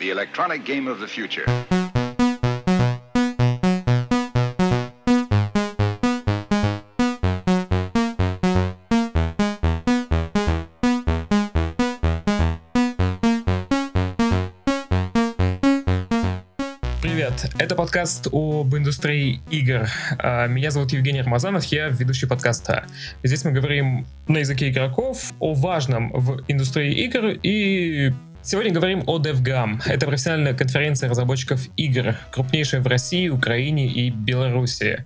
the electronic game of the future. Привет, это подкаст об индустрии игр. А, Меня зовут Евгений Рамазанов, я ведущий подкаста. Здесь мы говорим на языке игроков о важном в индустрии игр и Сегодня говорим о DevGam. Это профессиональная конференция разработчиков игр, крупнейшая в России, Украине и Беларуси.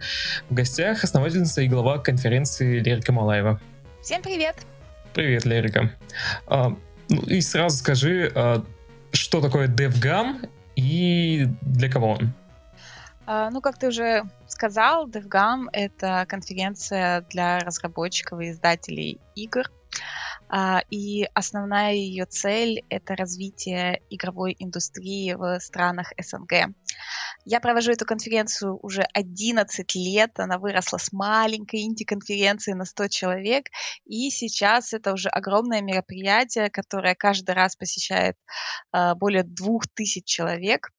В гостях основательница и глава конференции Лерика Малаева. Всем привет! Привет, Лерика. А, ну и сразу скажи, а, что такое DevGam и для кого он? А, ну, как ты уже сказал, DevGam — это конференция для разработчиков и издателей игр. А, и основная ее цель — это развитие игровой индустрии в странах СНГ. Я провожу эту конференцию уже 11 лет. Она выросла с маленькой инди-конференции на 100 человек. И сейчас это уже огромное мероприятие, которое каждый раз посещает э, более 2000 человек.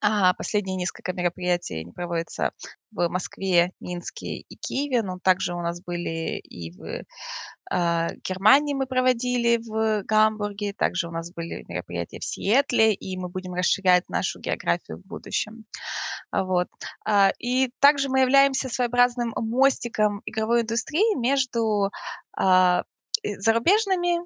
А последние несколько мероприятий они проводятся в Москве, Минске и Киеве, но также у нас были и в а, Германии мы проводили в Гамбурге, также у нас были мероприятия в Сиэтле, и мы будем расширять нашу географию в будущем. Вот. А, и также мы являемся своеобразным мостиком игровой индустрии между а, зарубежными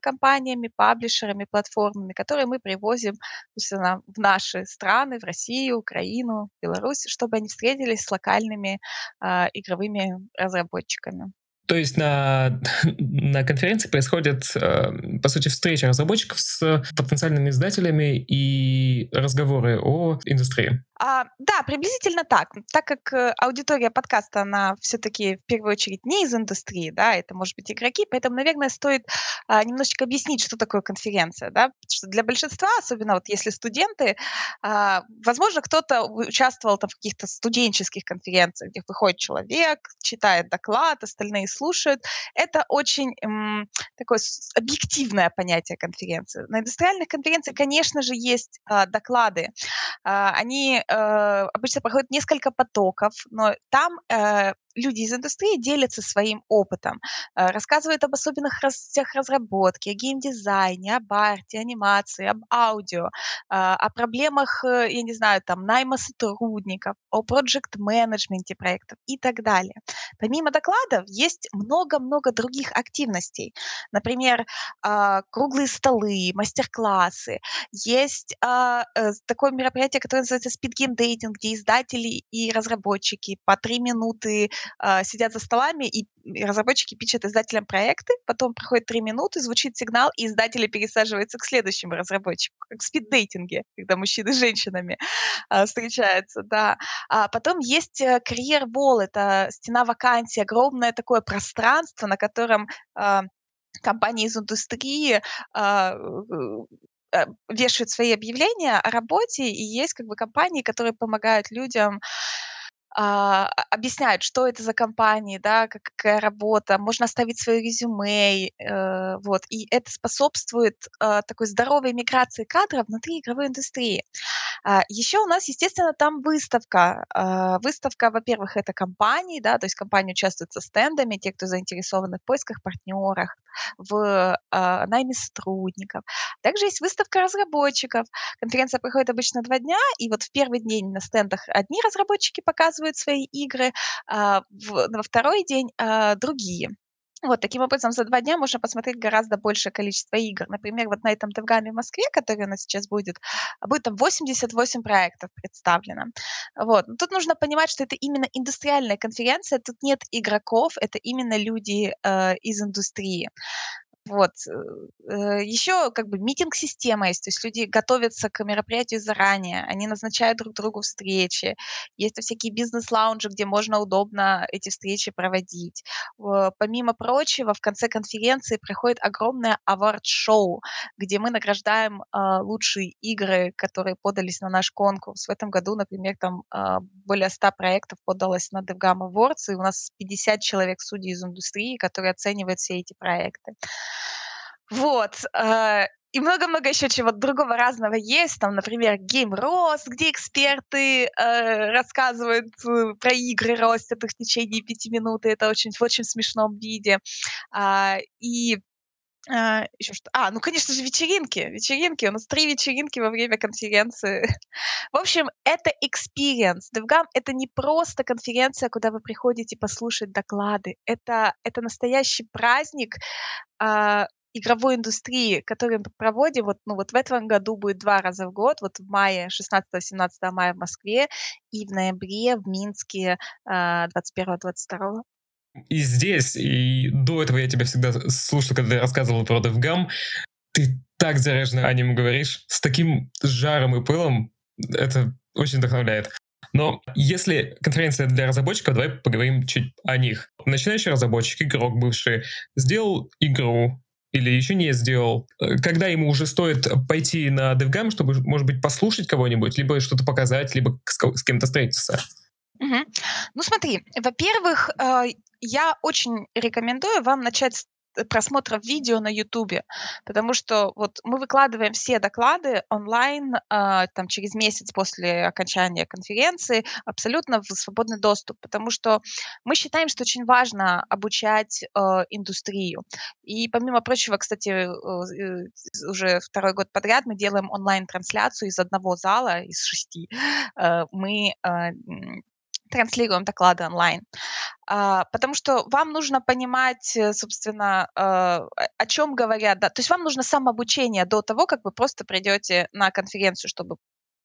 компаниями, паблишерами, платформами, которые мы привозим собственно, в наши страны, в Россию, Украину, Беларусь, чтобы они встретились с локальными э, игровыми разработчиками. То есть на, на конференции происходит, э, по сути, встреча разработчиков с потенциальными издателями и разговоры о индустрии. А, да, приблизительно так. Так как э, аудитория подкаста, она все-таки в первую очередь не из индустрии, да, это может быть игроки, поэтому, наверное, стоит а, немножечко объяснить, что такое конференция, да, потому что для большинства, особенно вот если студенты, а, возможно, кто-то участвовал там в каких-то студенческих конференциях, где выходит человек, читает доклад, остальные слушают. Это очень м, такое объективное понятие конференции. На индустриальных конференциях, конечно же, есть а, доклады. А, они э, обычно проходят несколько потоков, но там э, люди из индустрии делятся своим опытом, э, рассказывают об особенных областях разработки, о геймдизайне, об арте, анимации, об аудио, а, о проблемах, э, я не знаю, там, найма сотрудников, о проект-менеджменте проектов и так далее. Помимо докладов есть много-много других активностей. Например, а, круглые столы, мастер-классы. Есть а, э, такое мероприятие, которое называется Speed Game Dating, где издатели и разработчики по три минуты сидят за столами, и, разработчики пишут издателям проекты, потом проходит три минуты, звучит сигнал, и издатели пересаживаются к следующему разработчику, как в спиддейтинге, когда мужчины с женщинами э, встречаются, да. А потом есть э, карьер-бол, это стена вакансий, огромное такое пространство, на котором э, компании из индустрии э, вешают свои объявления о работе, и есть как бы компании, которые помогают людям а, объясняют, что это за компании, да, какая работа, можно оставить свое резюме, э, вот, и это способствует э, такой здоровой миграции кадров внутри игровой индустрии. А, еще у нас, естественно, там выставка. А, выставка, во-первых, это компании, да, то есть компании участвуют со стендами, те, кто заинтересованы в поисках партнерах, в а, найме сотрудников. Также есть выставка разработчиков. Конференция проходит обычно два дня, и вот в первый день на стендах одни разработчики показывают свои игры, а во второй день а, другие. Вот, таким образом, за два дня можно посмотреть гораздо большее количество игр. Например, вот на этом Девгаме в Москве, который у нас сейчас будет, будет там 88 проектов представлено. Вот. Но тут нужно понимать, что это именно индустриальная конференция, тут нет игроков, это именно люди э, из индустрии. Вот. Э, Еще как бы митинг-система есть, то есть люди готовятся к мероприятию заранее, они назначают друг другу встречи. Есть всякие бизнес-лаунжи, где можно удобно эти встречи проводить. Помимо прочего, в конце конференции проходит огромное авард-шоу, где мы награждаем а, лучшие игры, которые подались на наш конкурс. В этом году, например, там а, более 100 проектов подалось на DevGam Awards, и у нас 50 человек судей из индустрии, которые оценивают все эти проекты. Вот. Э, и много-много еще чего другого разного есть. Там, например, Game Roast, где эксперты э, рассказывают э, про игры, ростят их в течение пяти минут, и это очень, в очень смешном виде. А, и а, еще что? А, ну, конечно же, вечеринки. Вечеринки. У нас три вечеринки во время конференции. В общем, это experience. DevGam — это не просто конференция, куда вы приходите послушать доклады. Это, это настоящий праздник а, игровой индустрии, который мы проводим. Вот, ну, вот в этом году будет два раза в год. Вот в мае, 16-17 мая в Москве и в ноябре в Минске а, 21-22. И здесь, и до этого я тебя всегда слушал, когда ты рассказывал про DevGam, ты так заряженно о нем говоришь, с таким жаром и пылом, это очень вдохновляет. Но если конференция для разработчиков, давай поговорим чуть о них. Начинающий разработчик, игрок бывший, сделал игру, или еще не сделал, когда ему уже стоит пойти на DevGam, чтобы, может быть, послушать кого-нибудь, либо что-то показать, либо с, с кем-то встретиться? Угу. Ну смотри, во-первых, э, я очень рекомендую вам начать с просмотра видео на Ютубе, потому что вот мы выкладываем все доклады онлайн э, там через месяц после окончания конференции абсолютно в свободный доступ, потому что мы считаем, что очень важно обучать э, индустрию. И помимо прочего, кстати, э уже второй год подряд мы делаем онлайн-трансляцию из одного зала, из шести. Э, мы э, транслируем доклады онлайн. А, потому что вам нужно понимать, э, собственно, а, о чем говорят. Да? То есть вам нужно самообучение до того, как вы просто придете на конференцию, чтобы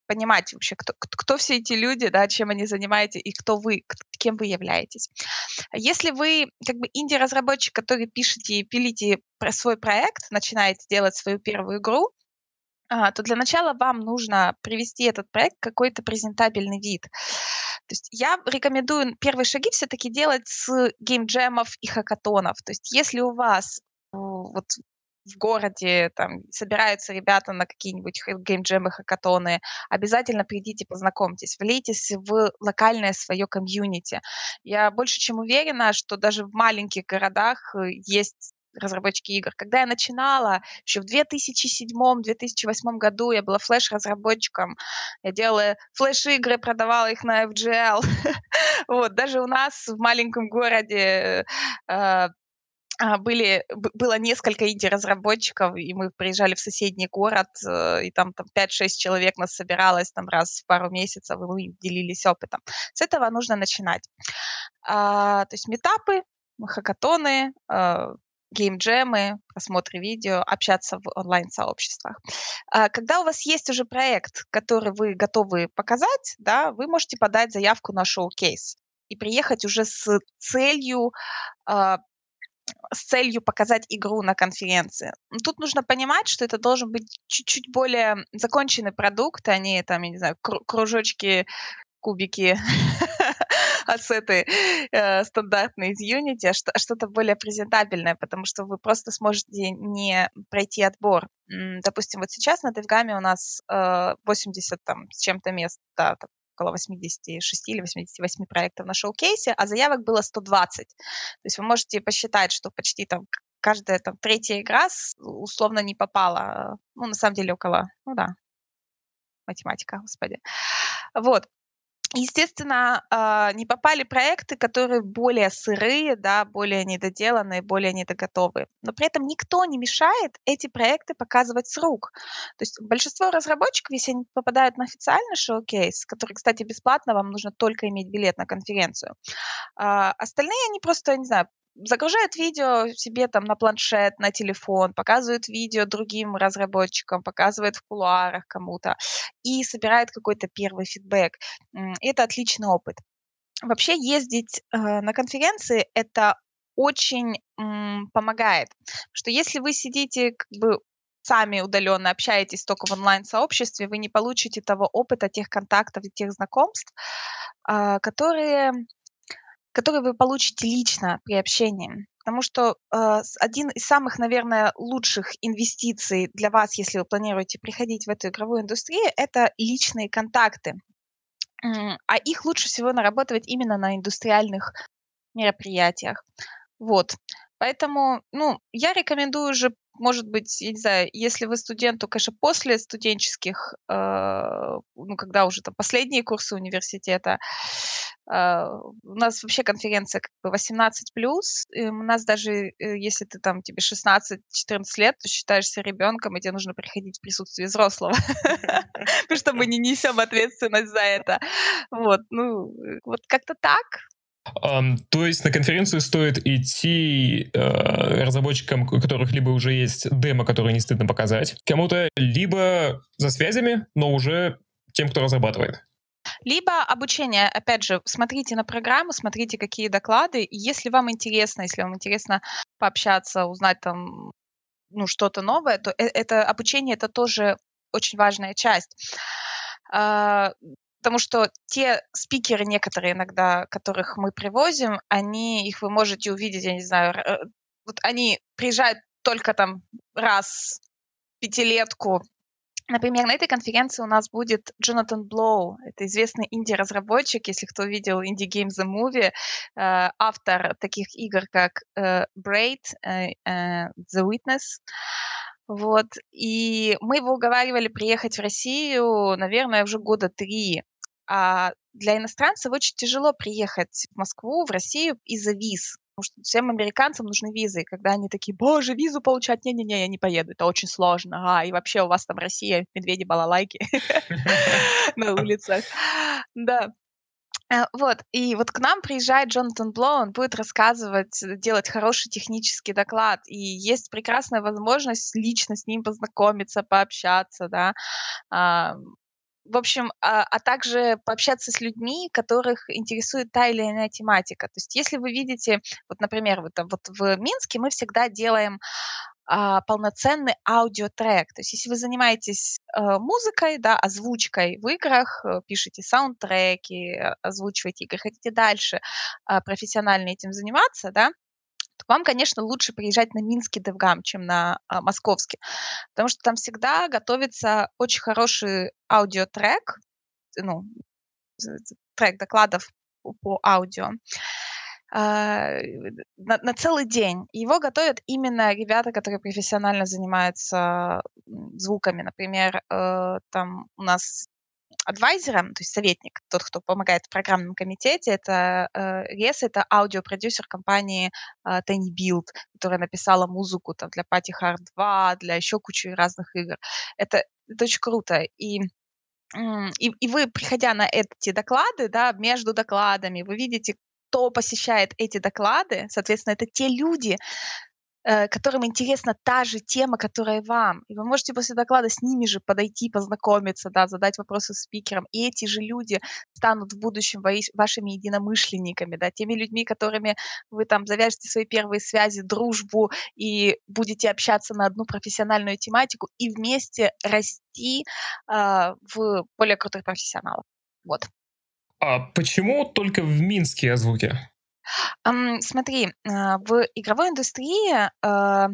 понимать вообще, кто, кто все эти люди, да, чем они занимаетесь и кто вы, кем вы являетесь. Если вы как бы инди-разработчик, который пишете и пилите про свой проект, начинаете делать свою первую игру, то для начала вам нужно привести этот проект в какой-то презентабельный вид. То есть я рекомендую первые шаги все-таки делать с геймджемов и хакатонов. То есть если у вас вот в городе там собираются ребята на какие-нибудь геймджемы, хакатоны, обязательно придите, познакомьтесь, влейтесь в локальное свое комьюнити. Я больше чем уверена, что даже в маленьких городах э, есть разработчики игр. Когда я начинала, еще в 2007-2008 году я была флеш-разработчиком, я делала флеш-игры, продавала их на FGL. вот, даже у нас в маленьком городе э, а, были, было несколько инди-разработчиков, и мы приезжали в соседний город, э, и там, там 5-6 человек нас собиралось там раз в пару месяцев, и мы делились опытом. С этого нужно начинать. А, то есть метапы, хакатоны, а, геймджемы, просмотры видео, общаться в онлайн-сообществах. А, когда у вас есть уже проект, который вы готовы показать, да, вы можете подать заявку на шоу-кейс и приехать уже с целью а, с целью показать игру на конференции. Тут нужно понимать, что это должен быть чуть-чуть более законченный продукт, а не там, я не знаю, кружочки, кубики ассеты э, стандартные из Unity, а что, что-то более презентабельное, потому что вы просто сможете не пройти отбор. Допустим, вот сейчас на DevGam у нас э, 80 там, с чем-то мест, да, там, около 86 или 88 проектов на шоу-кейсе, а заявок было 120. То есть вы можете посчитать, что почти там каждая там третья игра условно не попала. Ну, на самом деле около, ну да, математика, господи. Вот. Естественно, а, не попали проекты, которые более сырые, да, более недоделанные, более недоготовые. Но при этом никто не мешает эти проекты показывать с рук. То есть большинство разработчиков, если они попадают на официальный шоу-кейс, который, кстати, бесплатно, вам нужно только иметь билет на конференцию, а остальные, они просто, не знаю, загружают видео себе там на планшет, на телефон, показывают видео другим разработчикам, показывают в кулуарах кому-то и собирают какой-то первый фидбэк. Это отличный опыт. Вообще ездить э, на конференции это очень м, помогает, что если вы сидите как бы сами удаленно общаетесь только в онлайн-сообществе, вы не получите того опыта, тех контактов и тех знакомств, э, которые который вы получите лично при общении. Потому что э, один из самых, наверное, лучших инвестиций для вас, если вы планируете приходить в эту игровую индустрию, это личные контакты. А их лучше всего наработать именно на индустриальных мероприятиях. Вот. Поэтому, ну, я рекомендую уже может быть, я не знаю, если вы студенту, конечно, после студенческих, э, ну, когда уже там последние курсы университета, э, у нас вообще конференция как бы 18 плюс. У нас даже э, если ты там тебе 16-14 лет, то считаешься ребенком, и тебе нужно приходить в присутствии взрослого, потому что мы не несем ответственность за это. Вот, ну, вот как-то так. Um, то есть на конференцию стоит идти uh, разработчикам, у которых либо уже есть демо, которые не стыдно показать, кому-то либо за связями, но уже тем, кто разрабатывает. Либо обучение, опять же, смотрите на программу, смотрите, какие доклады. Если вам интересно, если вам интересно пообщаться, узнать там ну, что-то новое, то э, это обучение это тоже очень важная часть. Потому что те спикеры некоторые иногда, которых мы привозим, они, их вы можете увидеть, я не знаю, э, вот они приезжают только там раз в пятилетку. Например, на этой конференции у нас будет Джонатан Блоу. Это известный инди-разработчик, если кто видел Indie Games The Movie, э, автор таких игр, как э, Braid, The Witness. Вот. И мы его уговаривали приехать в Россию, наверное, уже года три. А для иностранцев очень тяжело приехать в Москву, в Россию из-за виз. Потому что всем американцам нужны визы. И когда они такие, боже, визу получать, не-не-не, я не поеду, это очень сложно. А, и вообще у вас там Россия, медведи, балалайки на улицах. Да. Э, вот, и вот к нам приезжает Джонатан Блоу, он будет рассказывать, делать хороший технический доклад, и есть прекрасная возможность лично с ним познакомиться, пообщаться, да, в общем, а, а также пообщаться с людьми, которых интересует та или иная тематика. То есть если вы видите, вот, например, вот, вот в Минске мы всегда делаем а, полноценный аудиотрек. То есть если вы занимаетесь а, музыкой, да, озвучкой в играх, э, пишете саундтреки, а, озвучиваете игры, хотите дальше а, профессионально этим заниматься, да, то вам, конечно, лучше приезжать на Минский DevGam, чем на а, Московский, потому что там всегда готовится очень хороший аудиотрек, ну, трек докладов по аудио, на, на целый день. Его готовят именно ребята, которые профессионально занимаются звуками. Например, uh, там у нас адвайзером, то есть советник, тот, кто помогает в программном комитете, это э, Рес, это аудиопродюсер компании э, Tiny Build, которая написала музыку там, для Party Hard 2, для еще кучи разных игр. Это, это очень круто. И и, и вы, приходя на эти доклады, да, между докладами, вы видите, кто посещает эти доклады, соответственно, это те люди, Э, которым интересна та же тема, которая вам. И вы можете после доклада с ними же подойти, познакомиться, да, задать вопросы спикерам. И эти же люди станут в будущем вашими единомышленниками, да, теми людьми, которыми вы там завяжете свои первые связи, дружбу и будете общаться на одну профессиональную тематику и вместе расти э, в более крутых профессионалов. Вот. А почему только в Минске озвуки? Ам, смотри, а, в игровой индустрии, а,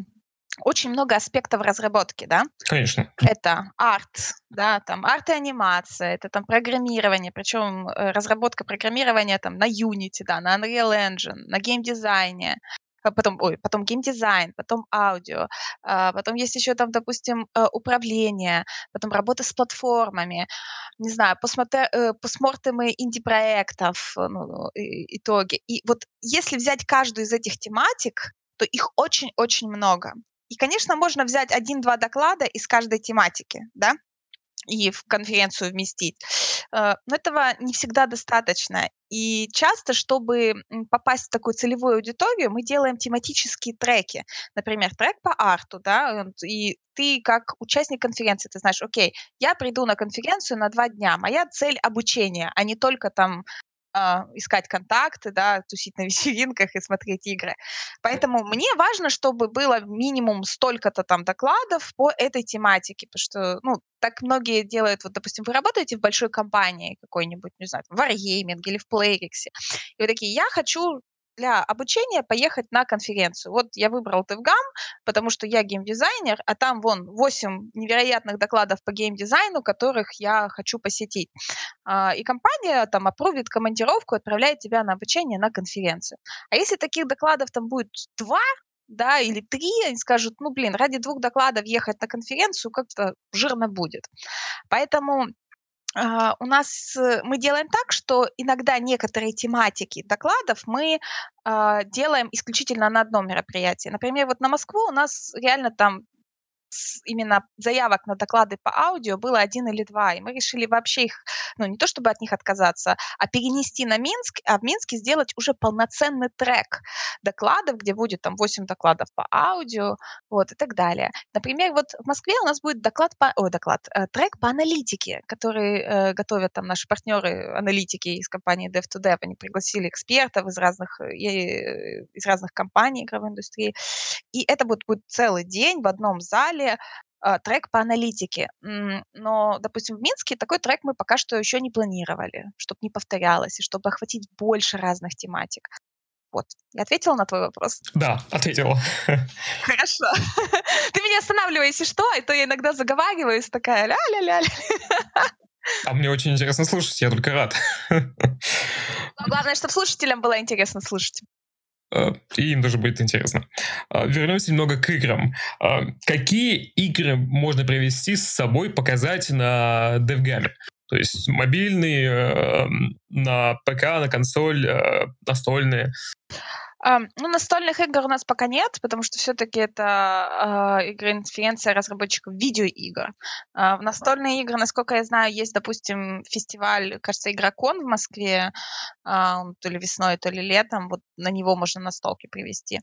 очень много аспектов разработки, да. Конечно. Это арт, да, там арт и анимация, это там программирование, причем э, разработка программирования там на Unity, да, на Unreal Engine, на геймдизайне, потом, ой, потом геймдизайн, потом аудио, а, потом есть еще там, допустим, э, управление, потом работа с платформами, не знаю, посмотри, э, посмотримы инди-проектов, э, ну, итоги. И вот если взять каждую из этих тематик, то их очень-очень много. И, конечно, можно взять один-два доклада из каждой тематики, да, и в конференцию вместить. Э, но этого не всегда достаточно. И часто, чтобы попасть в такую целевую аудиторию, мы делаем тематические треки. Например, трек по арту, да, и ты как участник конференции, ты знаешь, окей, я приду на конференцию на два дня, моя цель обучение, а не только там искать контакты, да, тусить на вечеринках и смотреть игры. Поэтому мне важно, чтобы было минимум столько-то там докладов по этой тематике, потому что, ну, так многие делают, вот, допустим, вы работаете в большой компании какой-нибудь, не знаю, в Wargaming или в Playrix, и вы такие, я хочу для обучения поехать на конференцию. Вот я выбрал TEVGAM, потому что я геймдизайнер, а там вон 8 невероятных докладов по геймдизайну, которых я хочу посетить. А, и компания там опровит командировку, отправляет тебя на обучение на конференцию. А если таких докладов там будет два, да, или три, они скажут, ну, блин, ради двух докладов ехать на конференцию как-то жирно будет. Поэтому у нас э, мы делаем так, что иногда некоторые тематики докладов мы а, делаем исключительно на одном мероприятии. Например, вот на Москву у нас реально там именно заявок на доклады по аудио было один или два, и мы решили вообще их, ну, не то чтобы от них отказаться, а перенести на Минск, а в Минске сделать уже полноценный трек докладов, где будет там 8 докладов по аудио, вот, и так далее. Например, вот в Москве у нас будет доклад по, о, доклад, э, трек по аналитике, который э, готовят там наши партнеры, аналитики из компании Dev2Dev, они пригласили экспертов из разных, э, из разных компаний игровой индустрии, и это будет, будет целый день в одном зале, деле а, трек по аналитике. Но, допустим, в Минске такой трек мы пока что еще не планировали, чтобы не повторялось и чтобы охватить больше разных тематик. Вот. Я ответила на твой вопрос? Да, ответила. Хорошо. Ты меня останавливай, если что, а то я иногда заговариваюсь, такая ля-ля-ля. А мне очень интересно слушать, я только рад. Главное, чтобы слушателям было интересно слушать. Э, и им тоже будет интересно. Э, вернемся немного к играм. Э, какие игры можно привести с собой, показать на DevGam? То есть мобильные, на ПК, на консоль, настольные. Ну, настольных игр у нас пока нет, потому что все-таки это э, игра-инференция разработчиков видеоигр. Э, в настольные игры, насколько я знаю, есть, допустим, фестиваль, кажется, Игрокон в Москве, э, то ли весной, то ли летом. Вот на него можно настолки привести.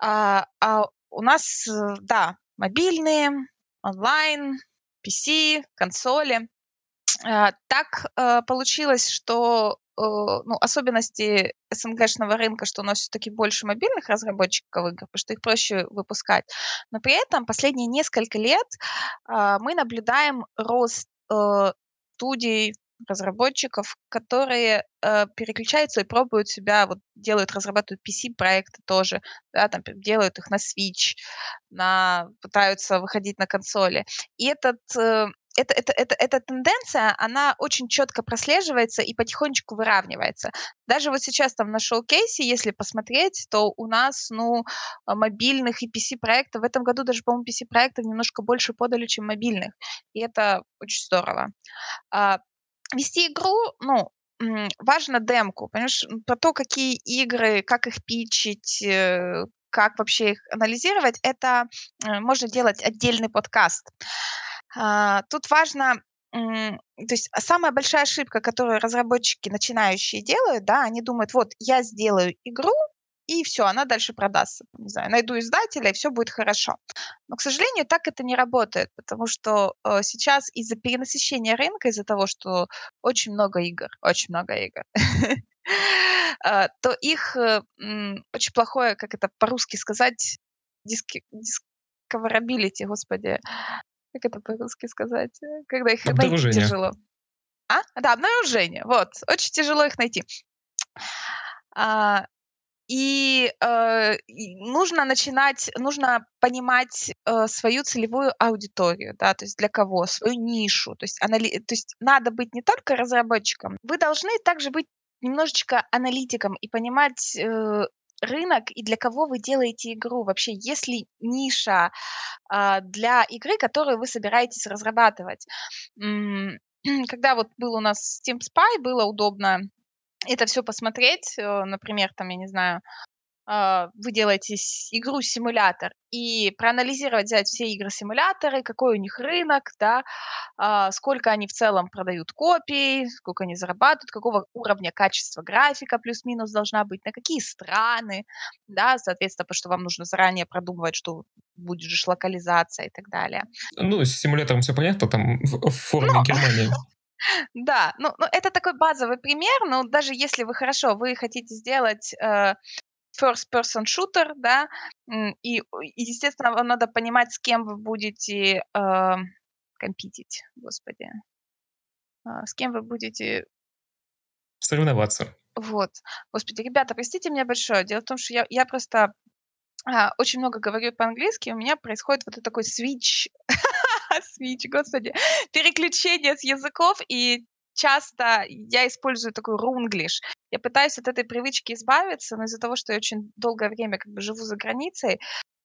А, а у нас, да, мобильные, онлайн, PC, консоли. Так э, получилось, что ну, особенности СНГшного рынка, что у нас все-таки больше мобильных разработчиков игр, потому что их проще выпускать. Но при этом последние несколько лет а, мы наблюдаем рост э, студий, разработчиков, которые э, переключаются и пробуют себя, вот делают, разрабатывают PC-проекты тоже, да, там делают их на Switch, на, пытаются выходить на консоли. И этот э, это, это, это, эта тенденция, она очень четко прослеживается и потихонечку выравнивается. Даже вот сейчас там на шоу-кейсе, если посмотреть, то у нас, ну, а, мобильных и PC-проектов, в этом году даже, по-моему, PC-проектов немножко больше подали, чем мобильных. И это очень здорово. А, вести игру, ну, важно демку, понимаешь, про то, какие игры, как их пичить, э, как вообще их анализировать, это э, можно делать отдельный подкаст. А, тут важно, то есть самая большая ошибка, которую разработчики начинающие делают, да, они думают, вот я сделаю игру, и все, она дальше продастся. Не знаю, найду издателя, и все будет хорошо. Но, к сожалению, так это не работает, потому что э, сейчас из-за перенасыщения рынка, из-за того, что очень много игр, очень много игр, э, то их э, очень плохое, как это по-русски сказать, discoverability, господи, как это по-русски сказать? Э, когда их найти тяжело. А? Да, обнаружение. Вот. Очень тяжело их найти. А, и, э, нужно начинать, нужно понимать э, свою целевую аудиторию, да, то есть для кого, свою нишу, то есть, анали... то есть надо быть не только разработчиком, вы должны также быть немножечко аналитиком и понимать, э, рынок и для кого вы делаете игру. Вообще, есть ли ниша э, для игры, которую вы собираетесь разрабатывать. Когда вот был у нас Steam Spy, было удобно это все посмотреть. Э, например, там, я не знаю, а, вы делаете игру-симулятор и проанализировать, взять все игры-симуляторы, какой у них рынок, да, а, сколько они в целом продают копий, сколько они зарабатывают, какого уровня качества графика плюс-минус должна быть, на какие страны, да, соответственно, потому что вам нужно заранее продумывать, что будет же локализация и так далее. Ну, с симулятором все понятно, там в форме но... Германии. Да, ну, ну это такой базовый пример, но даже если вы хорошо, вы хотите сделать э, first-person shooter, да, и, и, естественно, вам надо понимать, с кем вы будете э, компетить, господи, э, с кем вы будете... Соревноваться. Вот. Господи, ребята, простите меня большое. Дело в том, что я, я просто а, очень много говорю по-английски, у меня происходит вот такой switch, switch, господи, переключение с языков, и часто я использую такой рунглиш. Я пытаюсь от этой привычки избавиться, но из-за того, что я очень долгое время как бы живу за границей,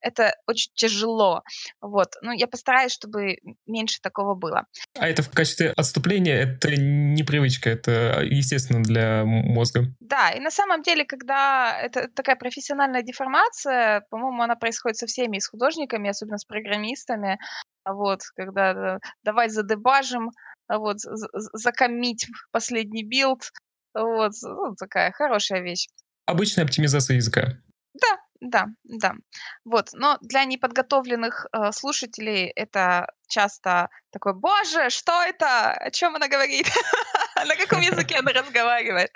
это очень тяжело. Вот. Ну, я постараюсь, чтобы меньше такого было. А это в качестве отступления, это не привычка, это естественно для мозга. Да, и на самом деле, когда это такая профессиональная деформация, по-моему, она происходит со всеми, с художниками, особенно с программистами, вот, когда давай задебажим, вот, закоммить последний билд, вот, ну, такая хорошая вещь. Обычная оптимизация языка. Да, да, да. Вот, но для неподготовленных э, слушателей это часто такой, боже, что это? О чем она говорит? На каком языке она разговаривает?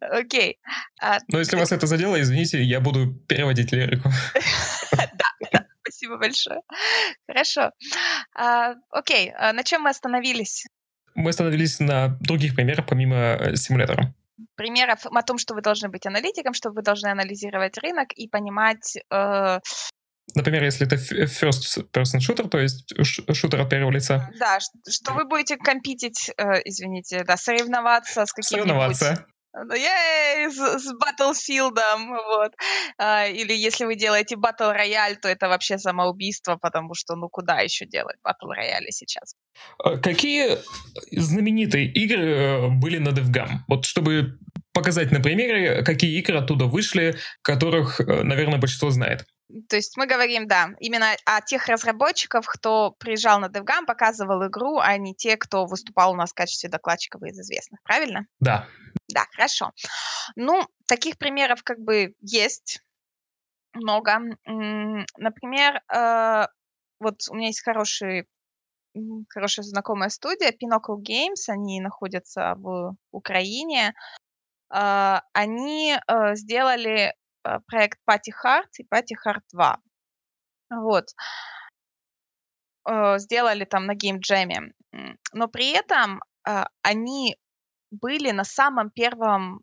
Окей. А, но если вас это задело, извините, я буду переводить лирику. Да, спасибо большое. Хорошо. А, окей, а на чем мы остановились? Мы остановились на других примерах, помимо э, симулятора примеров о том, что вы должны быть аналитиком, что вы должны анализировать рынок и понимать... Э... Например, если это first person shooter, то есть шутер от первого лица. Да, что вы будете компетить, э, извините, да, соревноваться с каким-нибудь... Соревноваться. Ей, с, с Battlefield, вот. А, или если вы делаете Battle Royale, то это вообще самоубийство, потому что ну куда еще делать Battle Royale сейчас? А какие знаменитые игры э, были на DevGam? Вот чтобы показать на примере, какие игры оттуда вышли, которых, э, наверное, большинство знает. То есть мы говорим, да, именно о тех разработчиков, кто приезжал на DevGam, показывал игру, а не те, кто выступал у нас в качестве докладчиков из известных, правильно? Да. Да, хорошо. Ну, таких примеров как бы есть много. Например, э, вот у меня есть хороший хорошая знакомая студия Pinochle Games, они находятся в Украине. Э, они э, сделали проект Party Hard и Party Hard 2. Вот. Сделали там на геймджеме. Но при этом они были на самом первом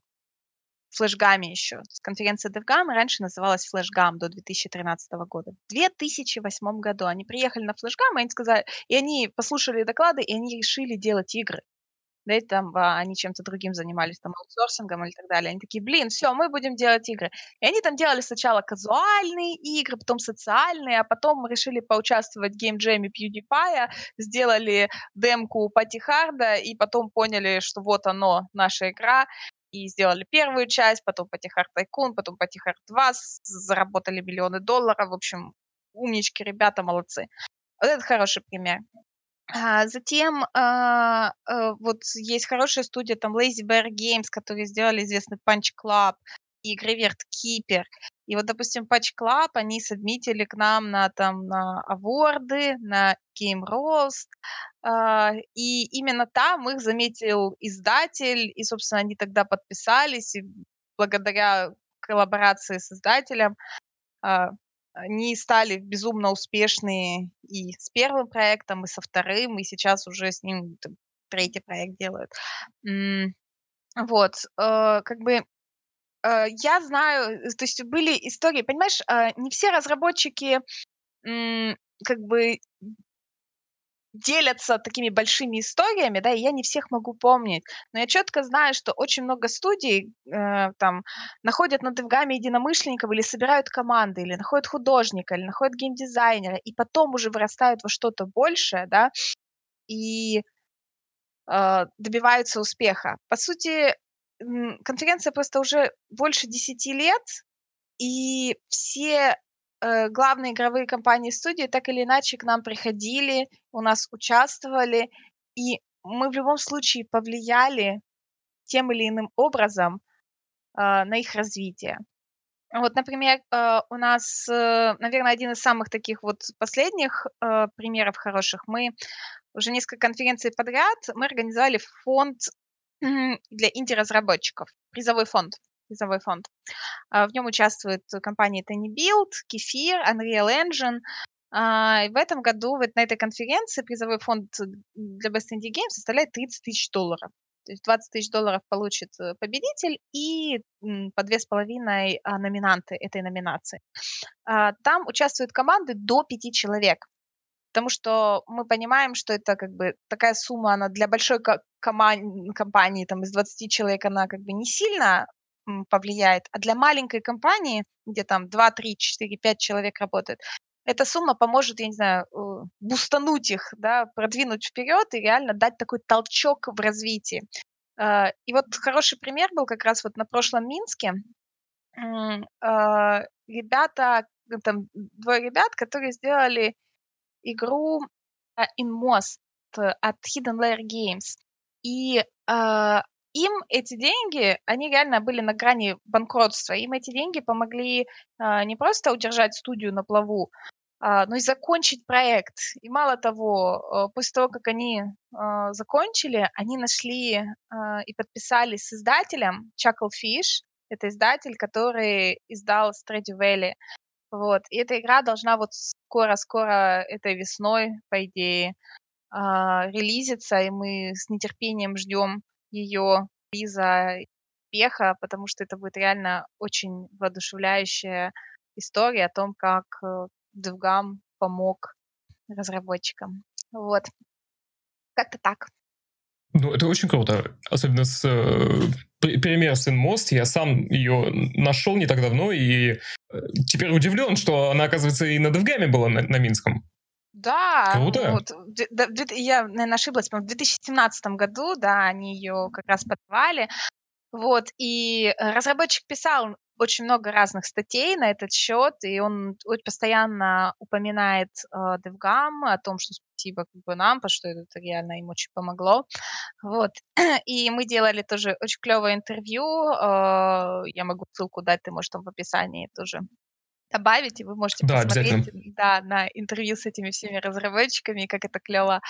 флешгаме еще. Конференция DevGam раньше называлась флешгам до 2013 года. В 2008 году они приехали на флешгам, и они сказали, и они послушали доклады, и они решили делать игры да, и там а, они чем-то другим занимались, там, аутсорсингом или так далее. Они такие, блин, все, мы будем делать игры. И они там делали сначала казуальные игры, потом социальные, а потом решили поучаствовать в геймджеме PewDiePie, сделали демку Патихарда, и потом поняли, что вот оно, наша игра, и сделали первую часть, потом Патихард Тайкун, потом Патихард 2, заработали миллионы долларов, в общем, умнички, ребята, молодцы. Вот это хороший пример. А, затем а, а, вот есть хорошая студия, там Lazy Bear Games, которые сделали известный Punch Club и Graveyard Keeper. И вот, допустим, Punch Club, они сабмитили к нам на, там, на аворды, на Game Roast, а, и именно там их заметил издатель, и, собственно, они тогда подписались, и благодаря коллаборации с издателем а, они стали безумно успешные и с первым проектом, и со вторым, и сейчас уже с ним третий проект делают. Вот, э, как бы э, я знаю, то есть были истории, понимаешь, э, не все разработчики как бы делятся такими большими историями, да, и я не всех могу помнить, но я четко знаю, что очень много студий э, там находят на девгаме единомышленников или собирают команды, или находят художника, или находят геймдизайнера, и потом уже вырастают во что-то большее, да, и э, добиваются успеха. По сути, конференция просто уже больше 10 лет, и все главные игровые компании студии так или иначе к нам приходили, у нас участвовали, и мы в любом случае повлияли тем или иным образом э, на их развитие. Вот, например, э, у нас, э, наверное, один из самых таких вот последних э, примеров хороших. Мы уже несколько конференций подряд мы организовали фонд для инди-разработчиков, призовой фонд призовой фонд. А, в нем участвуют компании Tiny Build, Kefir, Unreal Engine. А, и в этом году вот на этой конференции призовой фонд для Best Indie Games составляет 30 тысяч долларов. То есть 20 тысяч долларов получит э, победитель и по две с половиной а, номинанты этой номинации. Там участвуют команды до пяти человек потому что мы понимаем, что это как бы такая сумма, она для большой коман- компании там из 20 человек она как бы не сильно повлияет, а для маленькой компании, где там 2, 3, 4, 5 человек работает, эта сумма поможет, я не знаю, э, бустануть их, да, продвинуть вперед и реально дать такой толчок в развитии. Э, и вот хороший пример был как раз вот на прошлом Минске. Э, ребята, там двое ребят, которые сделали игру Inmost от Hidden Layer Games. И им эти деньги, они реально были на грани банкротства. Им эти деньги помогли а, не просто удержать студию на плаву, а, но и закончить проект. И мало того, а, после того, как они а, закончили, они нашли а, и подписали с издателем Chucklefish. Это издатель, который издал Stardew Valley. Вот. И эта игра должна вот скоро-скоро этой весной, по идее, а, релизиться, и мы с нетерпением ждем ее приза успеха, потому что это будет реально очень воодушевляющая история о том, как э, помог разработчикам. Вот. Как-то так. Ну, это очень круто. Особенно с э, пример с Inmost. Я сам ее нашел не так давно и э, теперь удивлен, что она, оказывается, и на DevGam была на, на Минском. Да, Круто. вот, я, наверное, ошиблась, в 2017 году, да, они ее как раз подавали. Вот, и разработчик писал очень много разных статей на этот счет, и он постоянно упоминает э, DevGam о том, что спасибо как бы нам, потому что это реально им очень помогло. Вот. И мы делали тоже очень клевое интервью. Э, я могу ссылку дать, ты можешь там в описании тоже добавить, и вы можете да, посмотреть да, на интервью с этими всеми разработчиками, как это клево,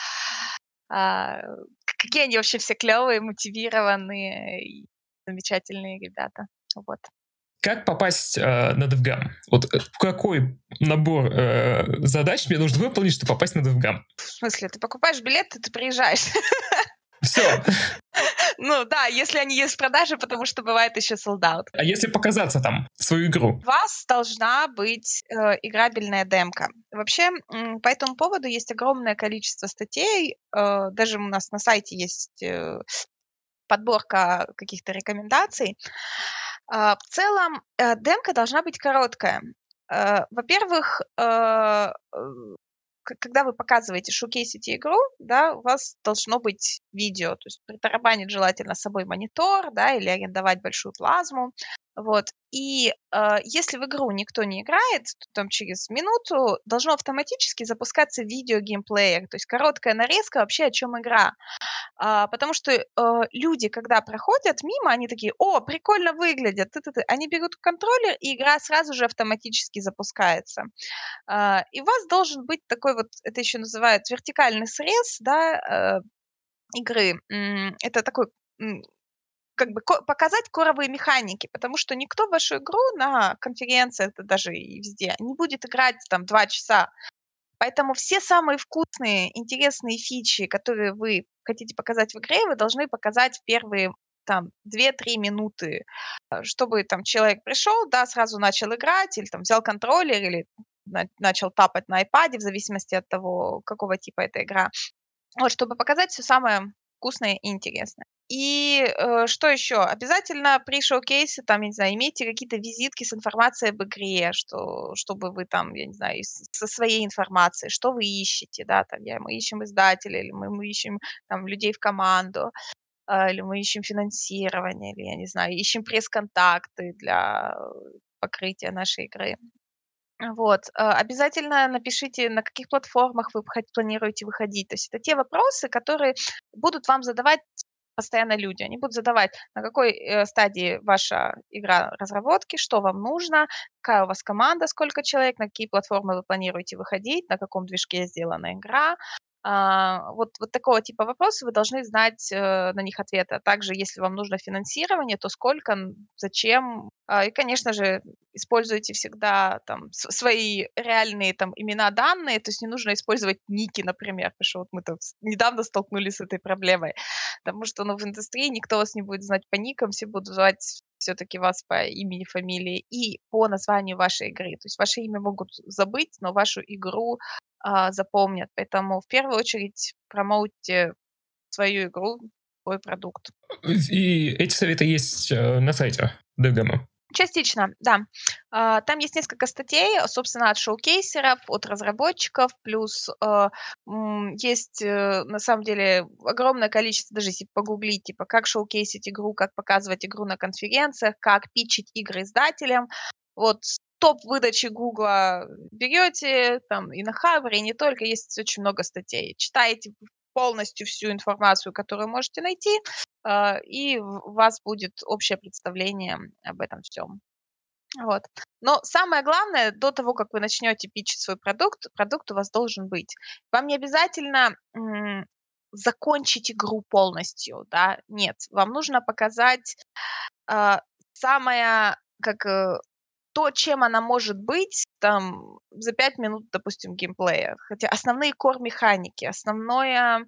а, какие они вообще все клевые, мотивированные и замечательные ребята. Вот. Как попасть э, на DevGam? Вот э, какой набор э, задач мне нужно выполнить, чтобы попасть на DevGam? В смысле, ты покупаешь билет, и ты приезжаешь. Все. Ну да, если они есть в продаже, потому что бывает еще солдат. А если показаться там свою игру? У вас должна быть э, играбельная демка. Вообще, э, по этому поводу есть огромное количество статей. Э, даже у нас на сайте есть э, подборка каких-то рекомендаций. Э, в целом, э, демка должна быть короткая. Э, во-первых, э, когда вы показываете, шоукейсите игру, да, у вас должно быть видео, то есть притарабанить желательно с собой монитор, да, или арендовать большую плазму, вот. И э, если в игру никто не играет, то там через минуту должно автоматически запускаться видео геймплеер, то есть короткая нарезка вообще о чем игра. А, потому что э, люди, когда проходят мимо, они такие, о, прикольно выглядят, ты -ты -ты. они берут контроллер, и игра сразу же автоматически запускается. А, и у вас должен быть такой вот, это еще называют вертикальный срез, да, э, игры. Это такой как бы показать коровые механики, потому что никто вашу игру на конференции, это даже и везде, не будет играть там два часа. Поэтому все самые вкусные, интересные фичи, которые вы хотите показать в игре, вы должны показать в первые там 2-3 минуты, э, чтобы там человек пришел, да, сразу начал играть, или там взял контроллер, или на, начал тапать на iPad, в зависимости от того, какого типа эта игра. Вот, чтобы показать все самое вкусное и интересное. И э, что еще? Обязательно при шоу-кейсе, там, я не знаю, имейте какие-то визитки с информацией об игре, что, чтобы вы там, я не знаю, со своей информацией, что вы ищете, да, там, я, мы ищем издателя, или мы, мы ищем там людей в команду, э, или мы ищем финансирование, или, я не знаю, ищем пресс-контакты для покрытия нашей игры. Вот. Э, обязательно напишите, на каких платформах вы планируете выходить. То есть это те вопросы, которые будут вам задавать постоянно люди. Они будут задавать, на какой э, стадии ваша игра разработки, что вам нужно, какая у вас команда, сколько человек, на какие платформы вы планируете выходить, на каком движке сделана игра, вот, вот такого типа вопросы вы должны знать э, на них ответы. А также, если вам нужно финансирование, то сколько, зачем. А, и, конечно же, используйте всегда там свои реальные там имена, данные. То есть не нужно использовать ники, например, потому что вот мы там недавно столкнулись с этой проблемой. Потому что ну, в индустрии никто вас не будет знать по никам, все будут звать все-таки вас по имени, фамилии и по названию вашей игры. То есть ваше имя могут забыть, но вашу игру а, запомнят. Поэтому в первую очередь промоуте свою игру, свой продукт. И эти советы есть э, на сайте DevGamma? Частично, да. А, там есть несколько статей, собственно, от шоу-кейсеров, от разработчиков, плюс э, есть, э, на самом деле, огромное количество, даже если погуглить, типа, как шоу-кейсить игру, как показывать игру на конференциях, как питчить игры издателям. Вот топ выдачи Гугла берете, там и на Хабре, и не только, есть очень много статей. Читаете полностью всю информацию, которую можете найти, а, и у вас будет общее представление об этом всем. Вот. Но самое главное, до того, как вы начнете питчить свой продукт, продукт у вас должен быть. Вам не обязательно закончить игру полностью, да, нет. Вам нужно показать э, самое, как э, то, чем она может быть, там, за пять минут, допустим, геймплея. Хотя основные core-механики, основное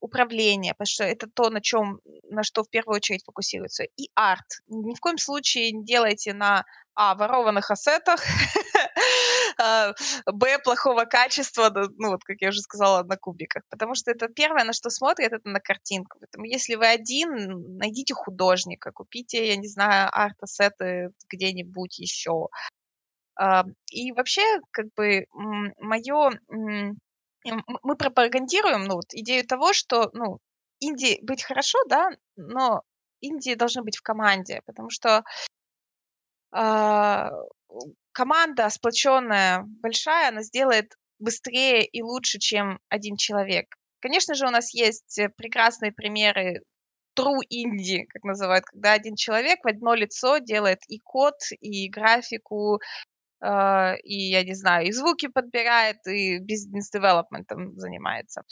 управление, потому что это то, на чем, на что в первую очередь фокусируется. И арт. Ни в коем случае не делайте на а, ворованных ассетах, а, б, плохого качества, ну вот, как я уже сказала, на кубиках. Потому что это первое, на что смотрят, это на картинку. Поэтому если вы один, найдите художника, купите, я не знаю, арт-ассеты где-нибудь еще. А, и вообще, как бы, мое мы пропагандируем, ну, вот идею того, что, ну, Индии быть хорошо, да, но Индии должны быть в команде, потому что э, команда сплоченная, большая, она сделает быстрее и лучше, чем один человек. Конечно же, у нас есть прекрасные примеры true инди, как называют, когда один человек в одно лицо делает и код, и графику, э, и, я не знаю, и звуки подбирает, и бизнес-девелопментом занимается.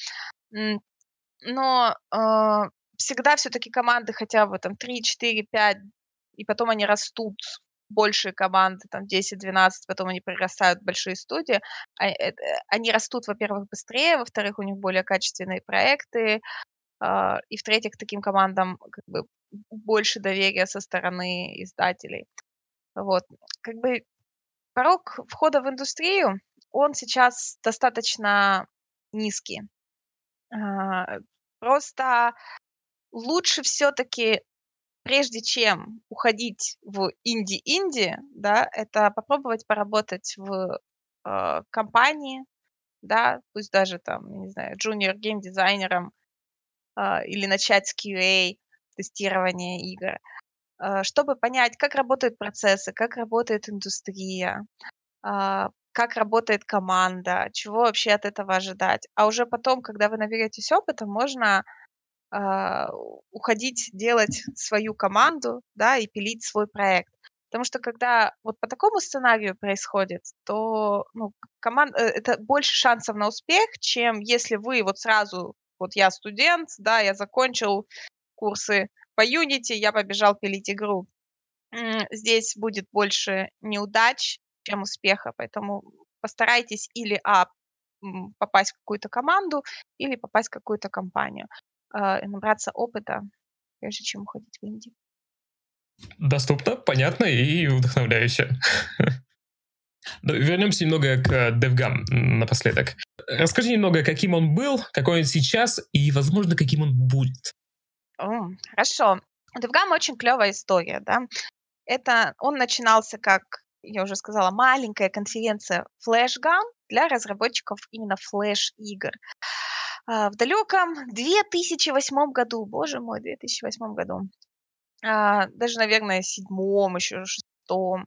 Но э, всегда все-таки команды хотя бы там 3, 4, 5, и потом они растут большие команды, там 10-12, потом они прирастают в большие студии, а, э, они растут, во-первых, быстрее, во-вторых, у них более качественные проекты, э, и в-третьих, таким командам как бы больше доверия со стороны издателей. Вот. Как бы порог входа в индустрию, он сейчас достаточно низкий. А, просто лучше все-таки, прежде чем уходить в инди-инди, да, это попробовать поработать в э, компании, да, пусть даже там, не знаю, junior гейм-дизайнером э, или начать с QA, тестирования игр. Чтобы понять, как работают процессы, как работает индустрия, а, как работает команда, чего вообще от этого ожидать. А уже потом, когда вы наберетесь опыта, можно а, уходить делать свою команду, да, и пилить свой проект. Потому что когда вот по такому сценарию происходит, то ну, команда, э, это больше шансов на успех, чем если вы вот сразу, вот я студент, да, я закончил курсы по Unity, я побежал пилить игру. Здесь будет больше неудач, чем успеха, поэтому постарайтесь или а, попасть в какую-то команду, или попасть в какую-то компанию, э, набраться опыта, прежде чем уходить в Индию. Доступно, понятно и вдохновляюще. Но вернемся немного к DevGam напоследок. Расскажи немного, каким он был, какой он сейчас и, возможно, каким он будет. Хорошо. DevGam очень клевая история, да. Это он начинался как, я уже сказала, маленькая конференция FlashGam для разработчиков именно флеш-игр. А, в далеком 2008 году, боже мой, 2008 году, а, даже, наверное, седьмом, еще шестом,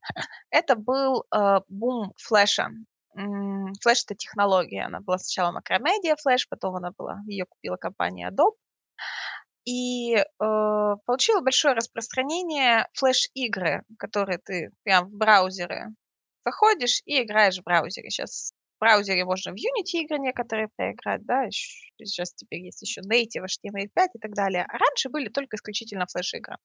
это был э, бум флеша. Флеш — это технология. Она была сначала Macromedia Flash, потом она была, ее купила компания Adobe и э, получила большое распространение флеш-игры, которые ты прям в браузеры заходишь и играешь в браузере. Сейчас в браузере можно в Unity игры некоторые поиграть, да, сейчас теперь есть еще Native, HTML5 и так далее. А раньше были только исключительно флеш-игры.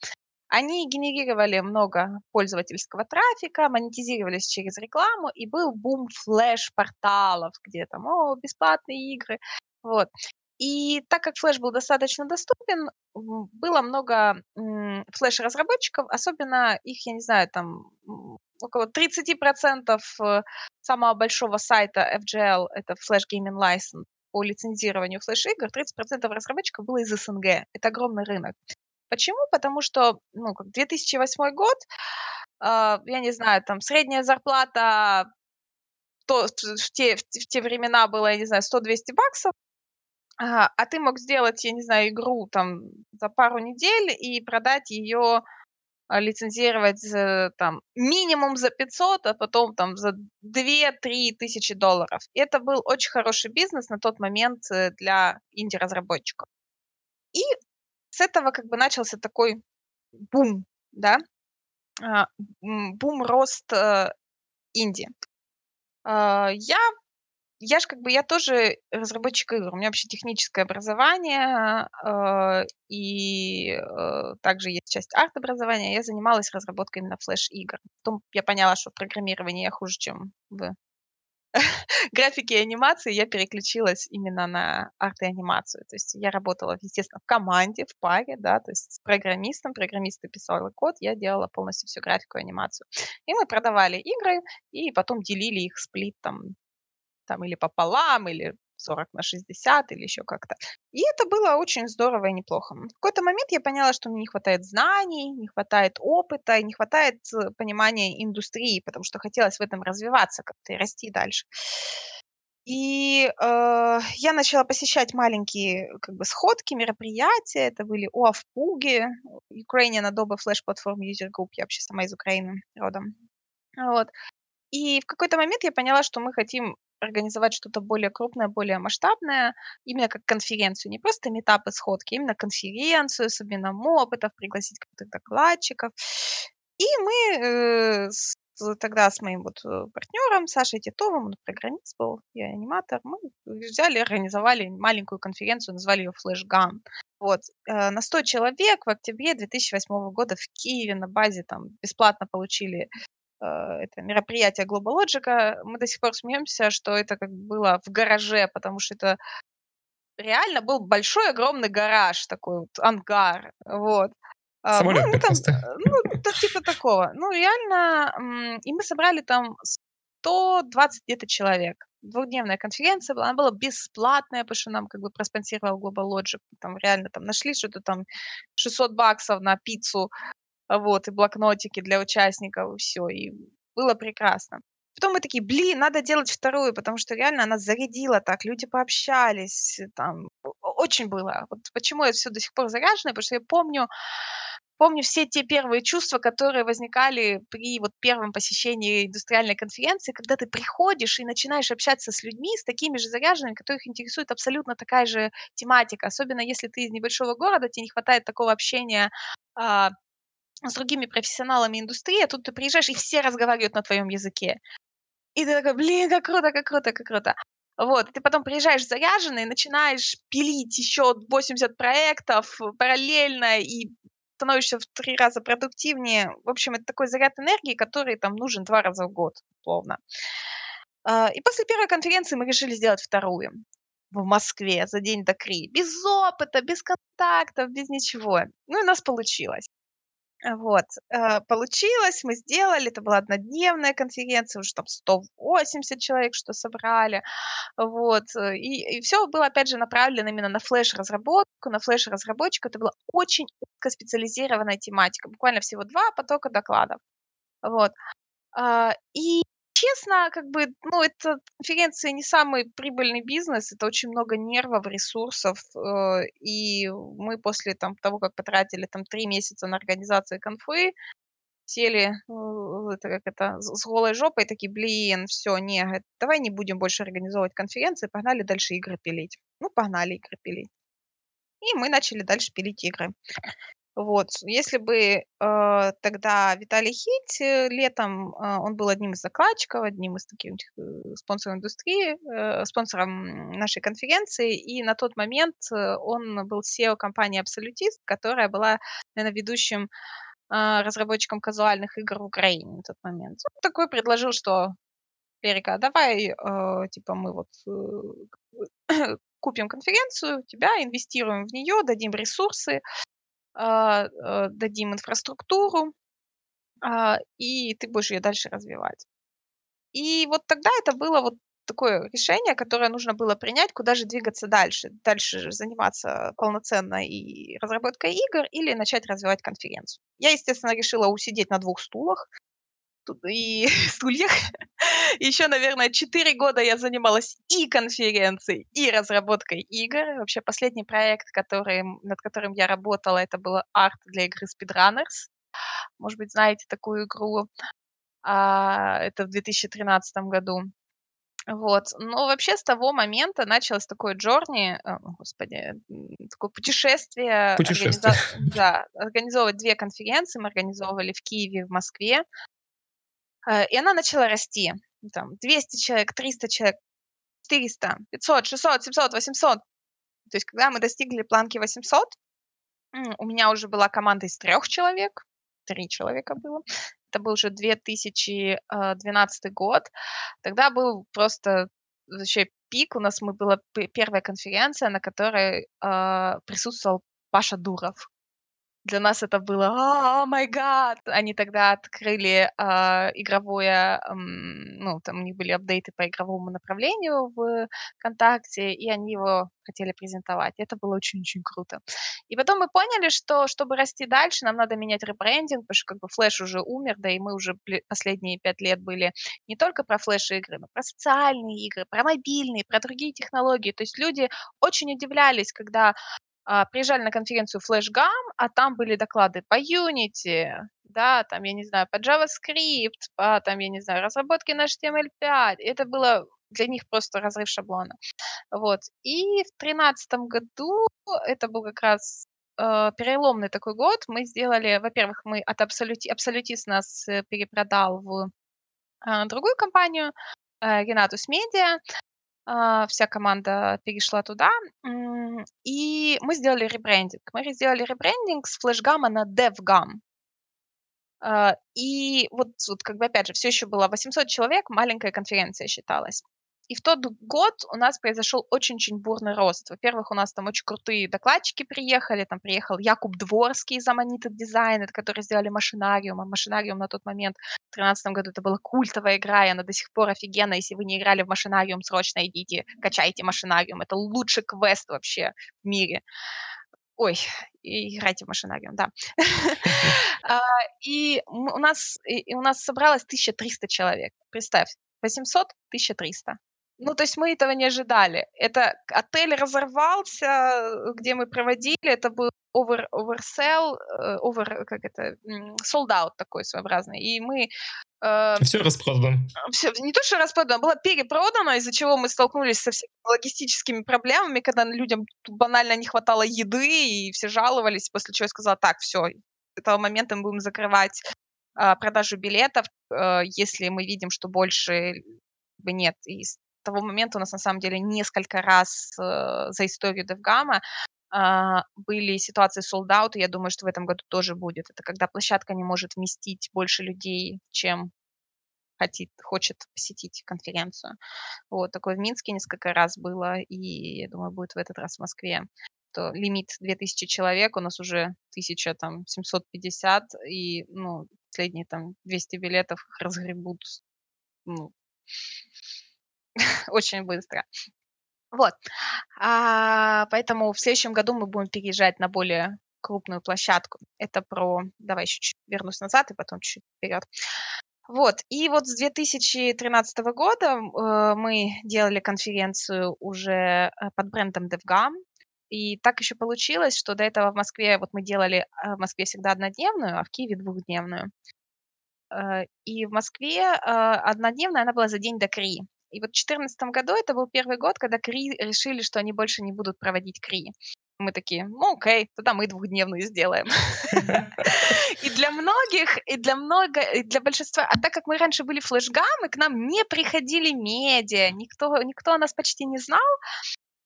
Они генерировали много пользовательского трафика, монетизировались через рекламу, и был бум флеш-порталов, где там, о, бесплатные игры. Вот. И так как флеш был достаточно доступен, было много флеш-разработчиков, особенно их, я не знаю, там около 30% э, самого большого сайта FGL, это Flash Gaming License, по лицензированию флеш-игр, 30% разработчиков было из СНГ. Это огромный рынок. Почему? Потому что, ну, как 2008 год, э, я не знаю, там средняя зарплата то, в, те, в, те времена было, я не знаю, 100-200 баксов, а, а ты мог сделать, я не знаю, игру там за пару недель и продать ее а, лицензировать за, там минимум за 500, а потом там за 2-3 тысячи долларов. Это был очень хороший бизнес на тот момент э, для инди-разработчиков. И с этого как бы начался такой бум, да, а, бум рост э, инди. Я я же как бы, я тоже разработчик игр. У меня вообще техническое образование, э, и э, также есть часть арт-образования. Я занималась разработкой именно флеш-игр. Потом я поняла, что в программировании я хуже, чем в графике и анимации. Я переключилась именно на арт и анимацию. То есть я работала, естественно, в команде, в паре, да, то есть с программистом. Программист писал код, я делала полностью всю графику и анимацию. И мы продавали игры, и потом делили их сплит там там или пополам, или 40 на 60 или еще как-то. И это было очень здорово и неплохо. В какой-то момент я поняла, что мне не хватает знаний, не хватает опыта, не хватает э, понимания индустрии, потому что хотелось в этом развиваться как-то и расти дальше. И э, я начала посещать маленькие как бы сходки, мероприятия. Это были ОАФПУГи, Ukrainian Adobe Flash Platform User Group. Я вообще сама из Украины родом. Вот. И в какой-то момент я поняла, что мы хотим организовать что-то более крупное, более масштабное, именно как конференцию, не просто метапы, сходки, именно конференцию с обменом опытов, пригласить каких-то докладчиков. И мы э, с, тогда с моим вот э, партнером Сашей Титовым, он программист был, я аниматор, мы взяли, организовали маленькую конференцию, назвали ее Flash Gun. Вот, э, на 100 человек в октябре 2008 года в Киеве на базе там бесплатно получили Э, это мероприятие Global Logic, мы до сих пор смеемся, что это как было в гараже, потому что это реально был большой, огромный гараж, такой вот ангар, вот. Самолет ну, там, ну, то, типа такого. Ну, реально, и мы собрали там 120 где-то человек. Двухдневная конференция была, она была бесплатная, потому что нам как бы проспонсировал Global Logic. Там реально там нашли что-то там 600 баксов на пиццу вот, и блокнотики для участников, и все, и было прекрасно. Потом мы такие, блин, надо делать вторую, потому что реально она зарядила так, люди пообщались, там, очень было. Вот почему я все до сих пор заряжена, потому что я помню, помню все те первые чувства, которые возникали при вот первом посещении индустриальной конференции, когда ты приходишь и начинаешь общаться с людьми, с такими же заряженными, которых интересует абсолютно такая же тематика, особенно если ты из небольшого города, тебе не хватает такого общения а, с другими профессионалами индустрии, а тут ты приезжаешь, и все разговаривают на твоем языке. И ты такой, блин, как круто, как круто, как круто. Вот, ты потом приезжаешь заряженный, начинаешь пилить еще 80 проектов параллельно и становишься в три раза продуктивнее. В общем, это такой заряд энергии, который там нужен два раза в год, условно. А, и после первой конференции мы решили сделать вторую в Москве за день до Кри. Без опыта, без контактов, без ничего. Ну и у нас получилось. Вот, э, получилось, мы сделали, это была однодневная конференция, уже там 180 человек что собрали, вот, э, и, и все было, опять же, направлено именно на флеш-разработку, на флеш-разработчику, это была очень узкоспециализированная тематика, буквально всего два потока докладов, вот, а, и честно, как бы, ну, это конференция не самый прибыльный бизнес, это очень много нервов, ресурсов, э, и мы после там, того, как потратили там три месяца на организацию конфы, сели, э, это как это, с голой жопой, такие, блин, все, не, давай не будем больше организовывать конференции, погнали дальше игры пилить. Ну, погнали игры пилить. И мы начали дальше пилить игры. Вот. Если бы э, тогда Виталий Хить э, летом, э, он был одним из закладчиков, одним из таких э, спонсоров индустрии, э, спонсором нашей конференции, и на тот момент э, он был SEO компании Absolutist, которая была, наверное, ведущим э, разработчиком казуальных игр в Украине на тот момент. Он такой предложил, что Эрика, давай, э, типа, мы вот э, купим конференцию, тебя инвестируем в нее, дадим ресурсы, дадим инфраструктуру, а, и ты будешь ее дальше развивать. И вот тогда это было вот такое решение, которое нужно было принять, куда же двигаться дальше. Дальше заниматься полноценно и разработкой игр или начать развивать конференцию. Я, естественно, решила усидеть на двух стулах и стульях. Еще, наверное, 4 года я занималась и конференцией, и разработкой игр. Вообще, последний проект, который, над которым я работала, это был арт для игры Speedrunners. Может быть, знаете такую игру. А, это в 2013 году. Вот. Но вообще с того момента началось такое джорни, э, господи, такое путешествие. Путешествие. Организа... Да, организовывать две конференции. Мы организовывали в Киеве, в Москве. Э, и она начала расти. Там 200 человек, 300 человек, 400, 500, 600, 700, 800. То есть когда мы достигли планки 800, у меня уже была команда из трех человек, три человека было. Это был уже 2012 э, год. Тогда был просто вообще пик. У нас мы была первая конференция, на которой э, присутствовал Паша Дуров для нас это было «О, май гад!» Они тогда открыли э, игровое, э, ну, там у них были апдейты по игровому направлению в ВКонтакте, и они его хотели презентовать. Это было очень-очень круто. И потом мы поняли, что чтобы расти дальше, нам надо менять ребрендинг, потому что как бы флеш уже умер, да и мы уже последние пять лет были не только про флеш-игры, но про социальные игры, про мобильные, про другие технологии. То есть люди очень удивлялись, когда приезжали на конференцию FlashGam, а там были доклады по Unity, да, там, я не знаю, по JavaScript, по, там, я не знаю, разработке на HTML5. Это было для них просто разрыв шаблона. Вот. И в тринадцатом году, это был как раз э, переломный такой год, мы сделали, во-первых, мы от Absoluti, Absolutis нас э, перепродал в э, другую компанию, э, Renatus Media, а, вся команда перешла туда, и мы сделали ребрендинг. Мы сделали ребрендинг с флешгамма на DevGam. А, и вот, вот как бы опять же, все еще было 800 человек, маленькая конференция считалась. И в тот год у нас произошел очень-очень бурный рост. Во-первых, у нас там очень крутые докладчики приехали. Там приехал Якуб Дворский из Ammonita Design, который сделали Машинариум. А Машинариум на тот момент, в 2013 году, это была культовая игра, и она до сих пор офигенная. Если вы не играли в Машинариум, срочно идите, качайте Машинариум. Это лучший квест вообще в мире. Ой, играйте в Машинариум, да. А, и у нас, и у нас собралось 1300 человек. Представь, 800, 1300. Ну, то есть мы этого не ожидали. Это отель разорвался, где мы проводили, это был over, oversell, э, over, как это, sold out такой своеобразный. И мы... Э, все распродано. Все, не то, что распродано, было перепродано, из-за чего мы столкнулись со всеми логистическими проблемами, когда людям банально не хватало еды, и все жаловались, после чего я сказала, так, все, с этого момента мы будем закрывать э, продажу билетов, э, если мы видим, что больше нет. И того момента у нас на самом деле несколько раз э, за историю DevGamma э, были ситуации sold out, и я думаю, что в этом году тоже будет. Это когда площадка не может вместить больше людей, чем хотит, хочет посетить конференцию. Вот, такое в Минске несколько раз было, и я думаю, будет в этот раз в Москве. То лимит 2000 человек, у нас уже 1750, и, ну, последние там 200 билетов разгребут, ну, очень быстро. Вот. А, поэтому в следующем году мы будем переезжать на более крупную площадку. Это про... Давай еще чуть вернусь назад и потом чуть вперед. Вот. И вот с 2013 года э, мы делали конференцию уже э, под брендом DevGam. И так еще получилось, что до этого в Москве, вот мы делали э, в Москве всегда однодневную, а в Киеве двухдневную. Э, и в Москве однодневная, она была за день до КРИ. И вот в 2014 году это был первый год, когда КРИ решили, что они больше не будут проводить КРИ. Мы такие, ну окей, тогда мы двухдневную сделаем. И для многих, и для много, и для большинства, а так как мы раньше были флешгам, и к нам не приходили медиа, никто, никто о нас почти не знал,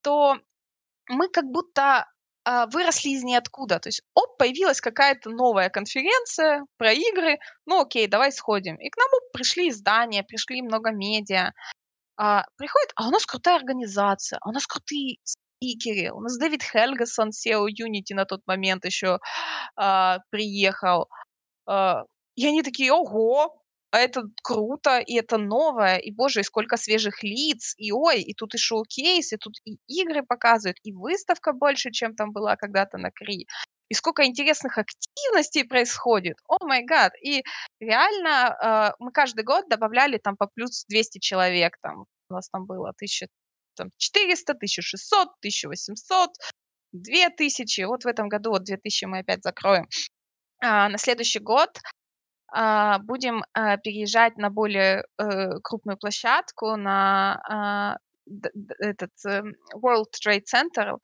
то мы как будто а, выросли из ниоткуда. То есть, оп, появилась какая-то новая конференция про игры, ну окей, давай сходим. И к нам пришли издания, пришли много медиа а, приходит, а у нас крутая организация, а у нас крутые спикеры, у нас Дэвид Хельгасон, SEO Unity на тот момент еще а, приехал. А, и они такие, ого, а это круто, и это новое, и, боже, и сколько свежих лиц, и ой, и тут и шоу-кейс, и тут и игры показывают, и выставка больше, чем там была когда-то на Кри, и сколько интересных активностей происходит, о май гад, и реально э, мы каждый год добавляли там по плюс 200 человек, там у нас там было 1400, 1600, 1800, 2000, вот в этом году вот 2000 мы опять закроем. А, на следующий год а, будем а, переезжать на более э, крупную площадку, на а, этот э, World Trade Center,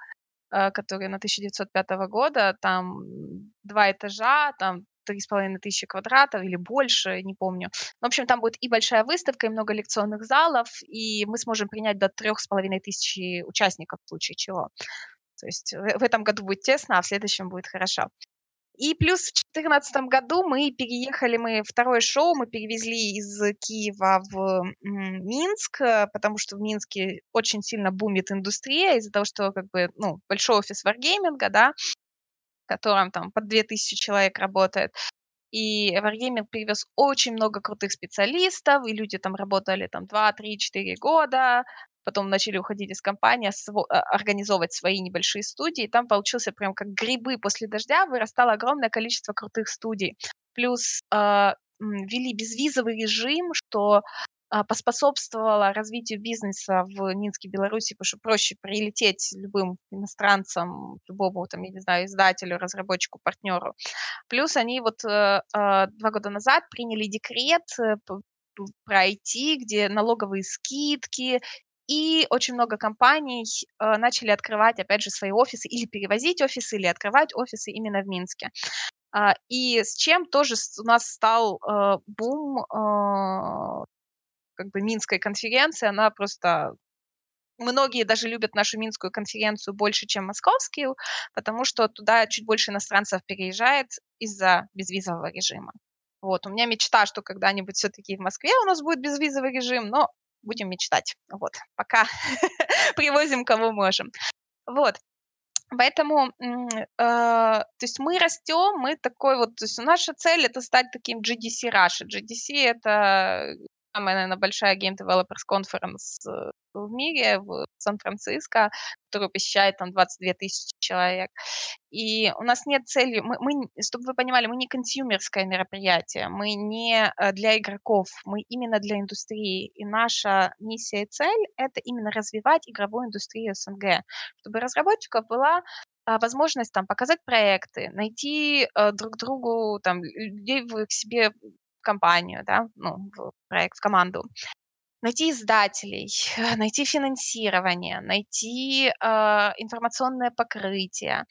который на 1905 года, там два этажа, там три с половиной тысячи квадратов или больше, не помню. В общем, там будет и большая выставка, и много лекционных залов, и мы сможем принять до трех с половиной тысячи участников в случае чего. То есть в этом году будет тесно, а в следующем будет хорошо. И плюс в 2014 году мы переехали, мы второе шоу мы перевезли из Киева в Минск, э, потому что в Минске очень сильно бумит индустрия из-за того, что как бы, ну, большой офис варгейминга, да, в котором там под 2000 человек работает. И Wargaming привез очень много крутых специалистов, и люди там работали там 2, 3, 4 года, потом начали уходить из компании, а, организовывать свои небольшие студии, и там получился прям как грибы после дождя, вырастало огромное количество крутых студий. Плюс э, безвизовый режим, что э, поспособствовало развитию бизнеса в Минске, Беларуси, потому что проще прилететь любым иностранцам, любому, там, я не знаю, издателю, разработчику, партнеру. Плюс они вот э, э, два года назад приняли декрет э, про IT, где налоговые скидки и очень много компаний э, начали открывать, опять же, свои офисы или перевозить офисы, или открывать офисы именно в Минске. Uh, и с чем тоже у нас стал uh, бум uh, как бы Минской конференции, она просто многие даже любят нашу Минскую конференцию больше, чем московскую, потому что туда чуть больше иностранцев переезжает из-за безвизового режима. Вот, у меня мечта, что когда-нибудь все-таки в Москве у нас будет безвизовый режим, но будем мечтать. Вот, пока привозим кого можем. Вот. Поэтому, э, то есть мы растем, мы такой вот, то есть наша цель это стать таким GDC Russia. GDC это самая, наверное, большая Game Developers Conference в мире, в Сан-Франциско, которую посещает там 22 тысячи человек. И у нас нет цели, мы, мы, чтобы вы понимали, мы не консюмерское мероприятие, мы не э, для игроков, мы именно для индустрии. И наша миссия и цель — это именно развивать игровую индустрию СНГ, чтобы разработчиков была а, возможность там показать проекты, найти э, друг другу там людей в, себе компанию, да, ну, в проект, в команду. Найти издателей, найти финансирование, найти э, информационное покрытие,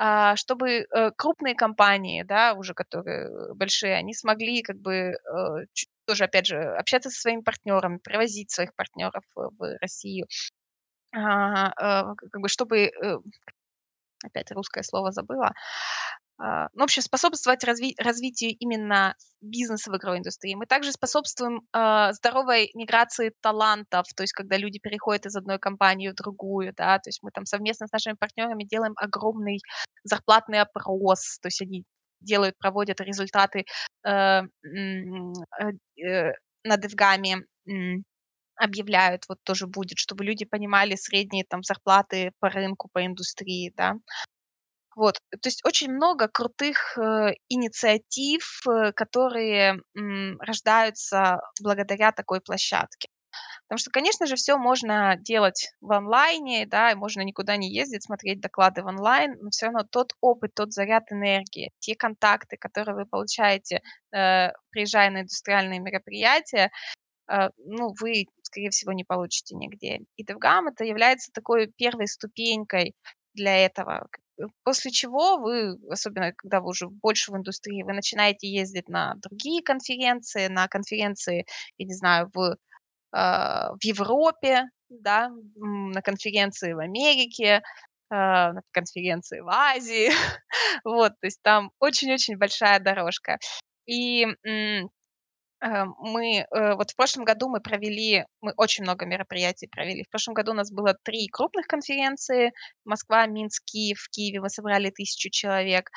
э, чтобы э, крупные компании, да, уже которые большие, они смогли как бы э, тоже, опять же, общаться со своими партнерами, привозить своих партнеров в, в Россию, э, э, как бы чтобы, э, опять русское слово забыла, ну, в общем, способствовать разви- развитию именно бизнеса в игровой индустрии. Мы также способствуем э, здоровой миграции талантов, то есть когда люди переходят из одной компании в другую, да, то есть мы там совместно с нашими партнерами делаем огромный зарплатный опрос, то есть они делают, проводят результаты э, э, э, на девгаме, объявляют, вот тоже будет, чтобы люди понимали средние там зарплаты по рынку, по индустрии, да. Вот, то есть очень много крутых э, инициатив, э, которые рождаются благодаря такой площадке. Потому что, конечно же, все можно делать в онлайне, да, и можно никуда не ездить, смотреть доклады в онлайн, но все равно тот опыт, тот заряд энергии, те контакты, которые вы получаете, э, приезжая на индустриальные мероприятия, э, ну, вы, скорее всего, не получите нигде. И DevGam это является такой первой ступенькой для этого. Э, после чего вы, особенно когда вы уже больше в индустрии, вы начинаете ездить на другие конференции, на конференции, я не знаю, в, э, в Европе, да, на конференции в Америке, э, на конференции в Азии. вот, то есть там очень-очень большая дорожка. И мы э, вот в прошлом году мы провели, мы очень много мероприятий провели. В прошлом году у нас было три крупных конференции: Москва, Минск, Киев. В Киеве мы собрали тысячу человек.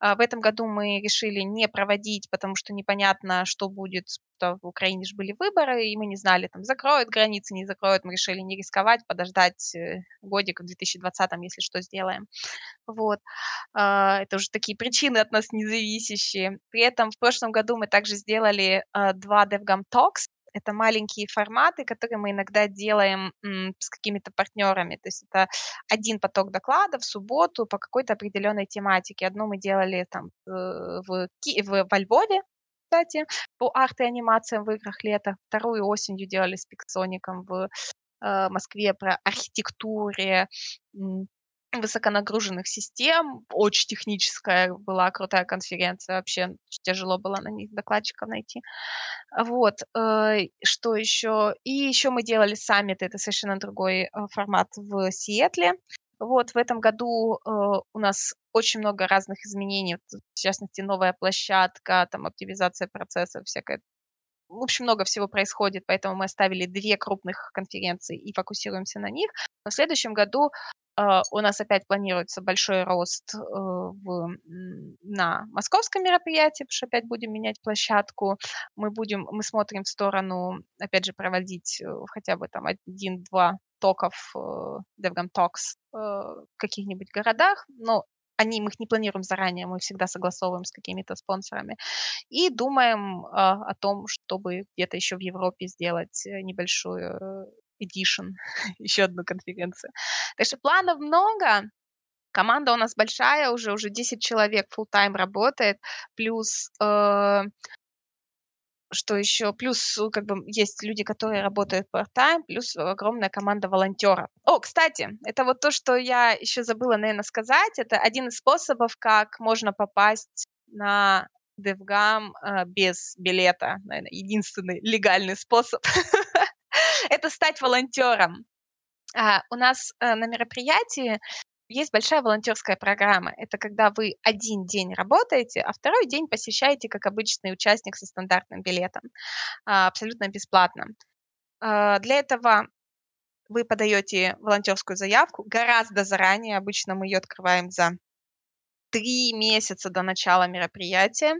А в этом году мы решили не проводить, потому что непонятно, что будет, что в Украине же были выборы, и мы не знали, там, закроют границы, не закроют, мы решили не рисковать, подождать э, годик в 2020, если что, сделаем. Вот. А, это уже такие причины от нас независящие. При этом в прошлом году мы также сделали а, два DevGam Talks, это маленькие форматы, которые мы иногда делаем с какими-то партнерами. То есть это один поток докладов в субботу по какой-то определенной тематике. Одну мы делали там э, в, в, во Львове, кстати, по арт и анимациям в играх лета. Вторую осенью делали с Пиксоником в э, Москве про архитектуре, высоконагруженных систем. Очень техническая была крутая конференция. Вообще тяжело было на них докладчиков найти. Вот. Э, что еще? И еще мы делали саммит. Это совершенно другой э, формат в Сиэтле. Вот, в этом году э, у нас очень много разных изменений, в частности, новая площадка, там, оптимизация процессов, всякое в общем, много всего происходит, поэтому мы оставили две крупных конференции и фокусируемся на них. Но в следующем году Uh, у нас опять планируется большой рост uh, в, на московском мероприятии, потому что опять будем менять площадку. Мы будем, мы смотрим в сторону, опять же, проводить uh, хотя бы там один-два токов DevGam Talks в каких-нибудь городах, но они, мы их не планируем заранее, мы всегда согласовываем с какими-то спонсорами. И думаем о том, чтобы где-то еще в Европе сделать э, небольшую Edition, еще одну конференцию. Так что планов много, команда у нас большая, уже уже 10 человек full time работает, плюс э, что еще, плюс как бы есть люди, которые работают part-time, плюс огромная команда волонтеров. О, кстати, это вот то, что я еще забыла, наверное, сказать, это один из способов, как можно попасть на DevGam э, без билета, наверное, единственный легальный способ это стать волонтером. А, у нас а, на мероприятии есть большая волонтерская программа. Это когда вы один день работаете, а второй день посещаете как обычный участник со стандартным билетом, а, абсолютно бесплатно. А, для этого вы подаете волонтерскую заявку гораздо заранее. Обычно мы ее открываем за три месяца до начала мероприятия.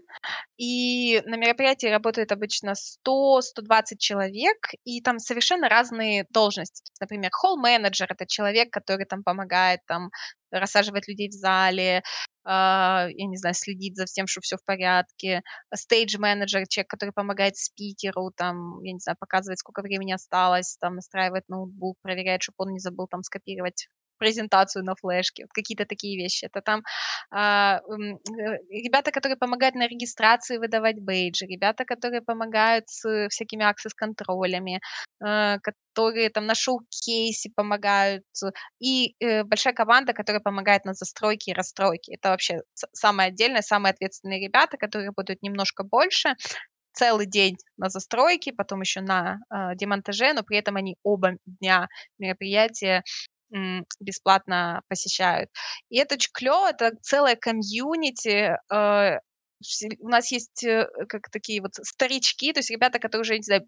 И на мероприятии работает обычно 100-120 человек, и там совершенно разные должности. Например, холл-менеджер — это человек, который там помогает там рассаживать людей в зале, Uh, я не знаю, следить за всем, что все в порядке. Стейдж-менеджер, человек, который помогает спикеру, там, я не знаю, показывает, сколько времени осталось, там, настраивает ноутбук, проверяет, чтобы он не забыл там скопировать презентацию на флешке, вот какие-то такие вещи. Это там а, э, ребята, которые помогают на регистрации выдавать бейджи, ребята, которые помогают с всякими аксесс-контролями, э, которые там на шоу-кейсе помогают, и э, большая команда, которая помогает на застройке и расстройке. Это вообще самое отдельное, самые ответственные ребята, которые работают немножко больше, целый день на застройке, потом еще на э, демонтаже, но при этом они оба дня мероприятия бесплатно посещают. И это очень клево, это целая комьюнити. Э, у нас есть э, как такие вот старички, то есть ребята, которые уже, не знаю,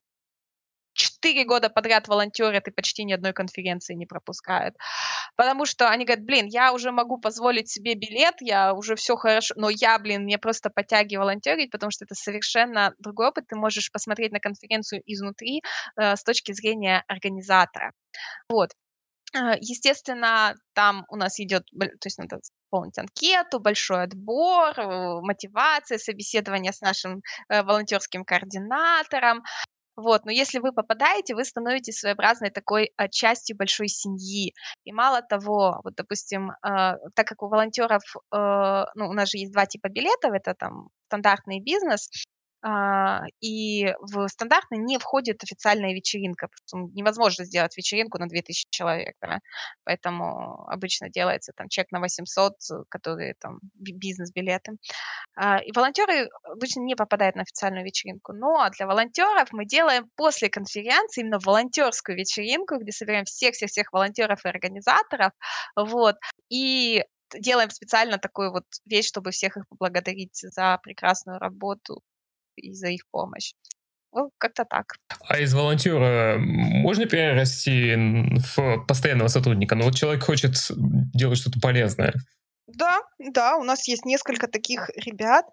четыре года подряд волонтерят и почти ни одной конференции не пропускают. Потому что они говорят, блин, я уже могу позволить себе билет, я уже все хорошо, но я, блин, мне просто подтяги волонтерить, потому что это совершенно другой опыт. Ты можешь посмотреть на конференцию изнутри э, с точки зрения организатора. Вот. Э, естественно, там у нас идет, то есть надо заполнить анкету, большой отбор, э, мотивация, собеседование с нашим э, волонтерским координатором. Вот, но если вы попадаете, вы становитесь своеобразной такой частью большой семьи. И мало того, вот, допустим, э, так как у волонтеров, э, ну, у нас же есть два типа билетов, это там стандартный бизнес, и в стандартный не входит официальная вечеринка. Невозможно сделать вечеринку на 2000 человек, да? поэтому обычно делается там чек на 800, которые там бизнес-билеты. А, и волонтеры обычно не попадают на официальную вечеринку, но для волонтеров мы делаем после конференции именно волонтерскую вечеринку, где собираем всех-всех-всех волонтеров и организаторов, вот, и делаем специально такую вот вещь, чтобы всех их поблагодарить за прекрасную работу, и за их помощь. Ну, как-то так. А из волонтера можно перерасти в постоянного сотрудника? Ну, вот человек хочет делать что-то полезное. Да, да, у нас есть несколько таких ребят.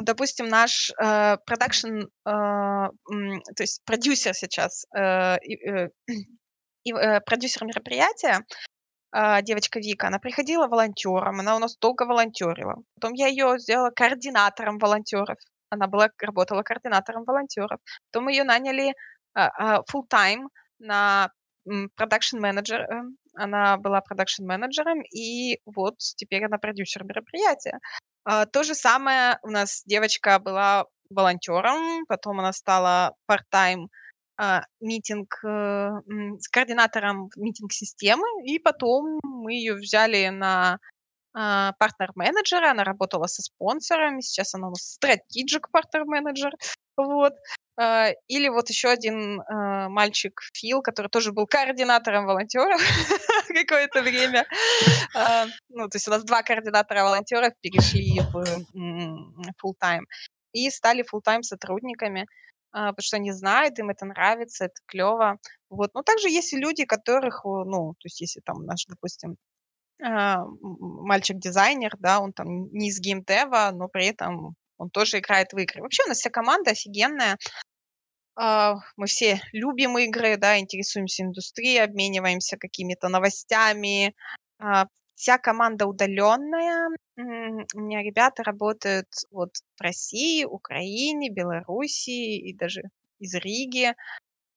допустим, наш э, продакшн, э, то есть продюсер сейчас, э, э, и, э, продюсер мероприятия, э, девочка Вика, она приходила волонтером, она у нас долго волонтерила. Потом я ее сделала координатором волонтеров. Она была, работала координатором волонтеров. Потом ее наняли э, э, full time на продакшн менеджер. Она была продакшн менеджером, и вот теперь она продюсер мероприятия. А, то же самое у нас девочка была волонтером, потом она стала part-time а, митинг э, с координатором митинг-системы, и потом мы ее взяли на а, партнер-менеджера, она работала со спонсорами, сейчас она у нас стратегик партнер-менеджер, вот. А, или вот еще один а, мальчик Фил, который тоже был координатором волонтеров какое-то время. А, ну, то есть у нас два координатора волонтеров перешли в full time и стали full time сотрудниками, потому что они знают, им это нравится, это клево. Вот. Но также есть люди, которых, ну, то есть если там наш, допустим, мальчик-дизайнер, да, он там не из геймдева, но при этом он тоже играет в игры. Вообще у нас вся команда офигенная. Uh, мы все любим игры, да, интересуемся индустрией, обмениваемся какими-то новостями. Uh, вся команда удаленная. У меня ребята работают вот в России, Украине, Белоруссии и даже из Риги,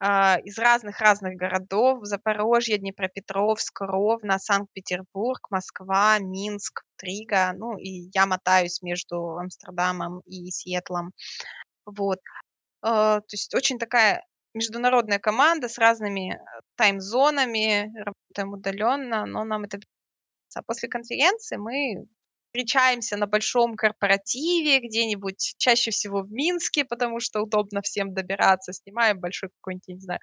из разных-разных городов. Запорожье, Днепропетровск, Ровно, Санкт-Петербург, Москва, Минск, Трига. Ну, и я мотаюсь между Амстердамом и Сиэтлом. Вот. А, то есть очень такая международная команда с разными тайм-зонами, работаем удаленно, но нам это а после конференции мы встречаемся на большом корпоративе где-нибудь, чаще всего в Минске, потому что удобно всем добираться, снимаем большой какой-нибудь, не знаю,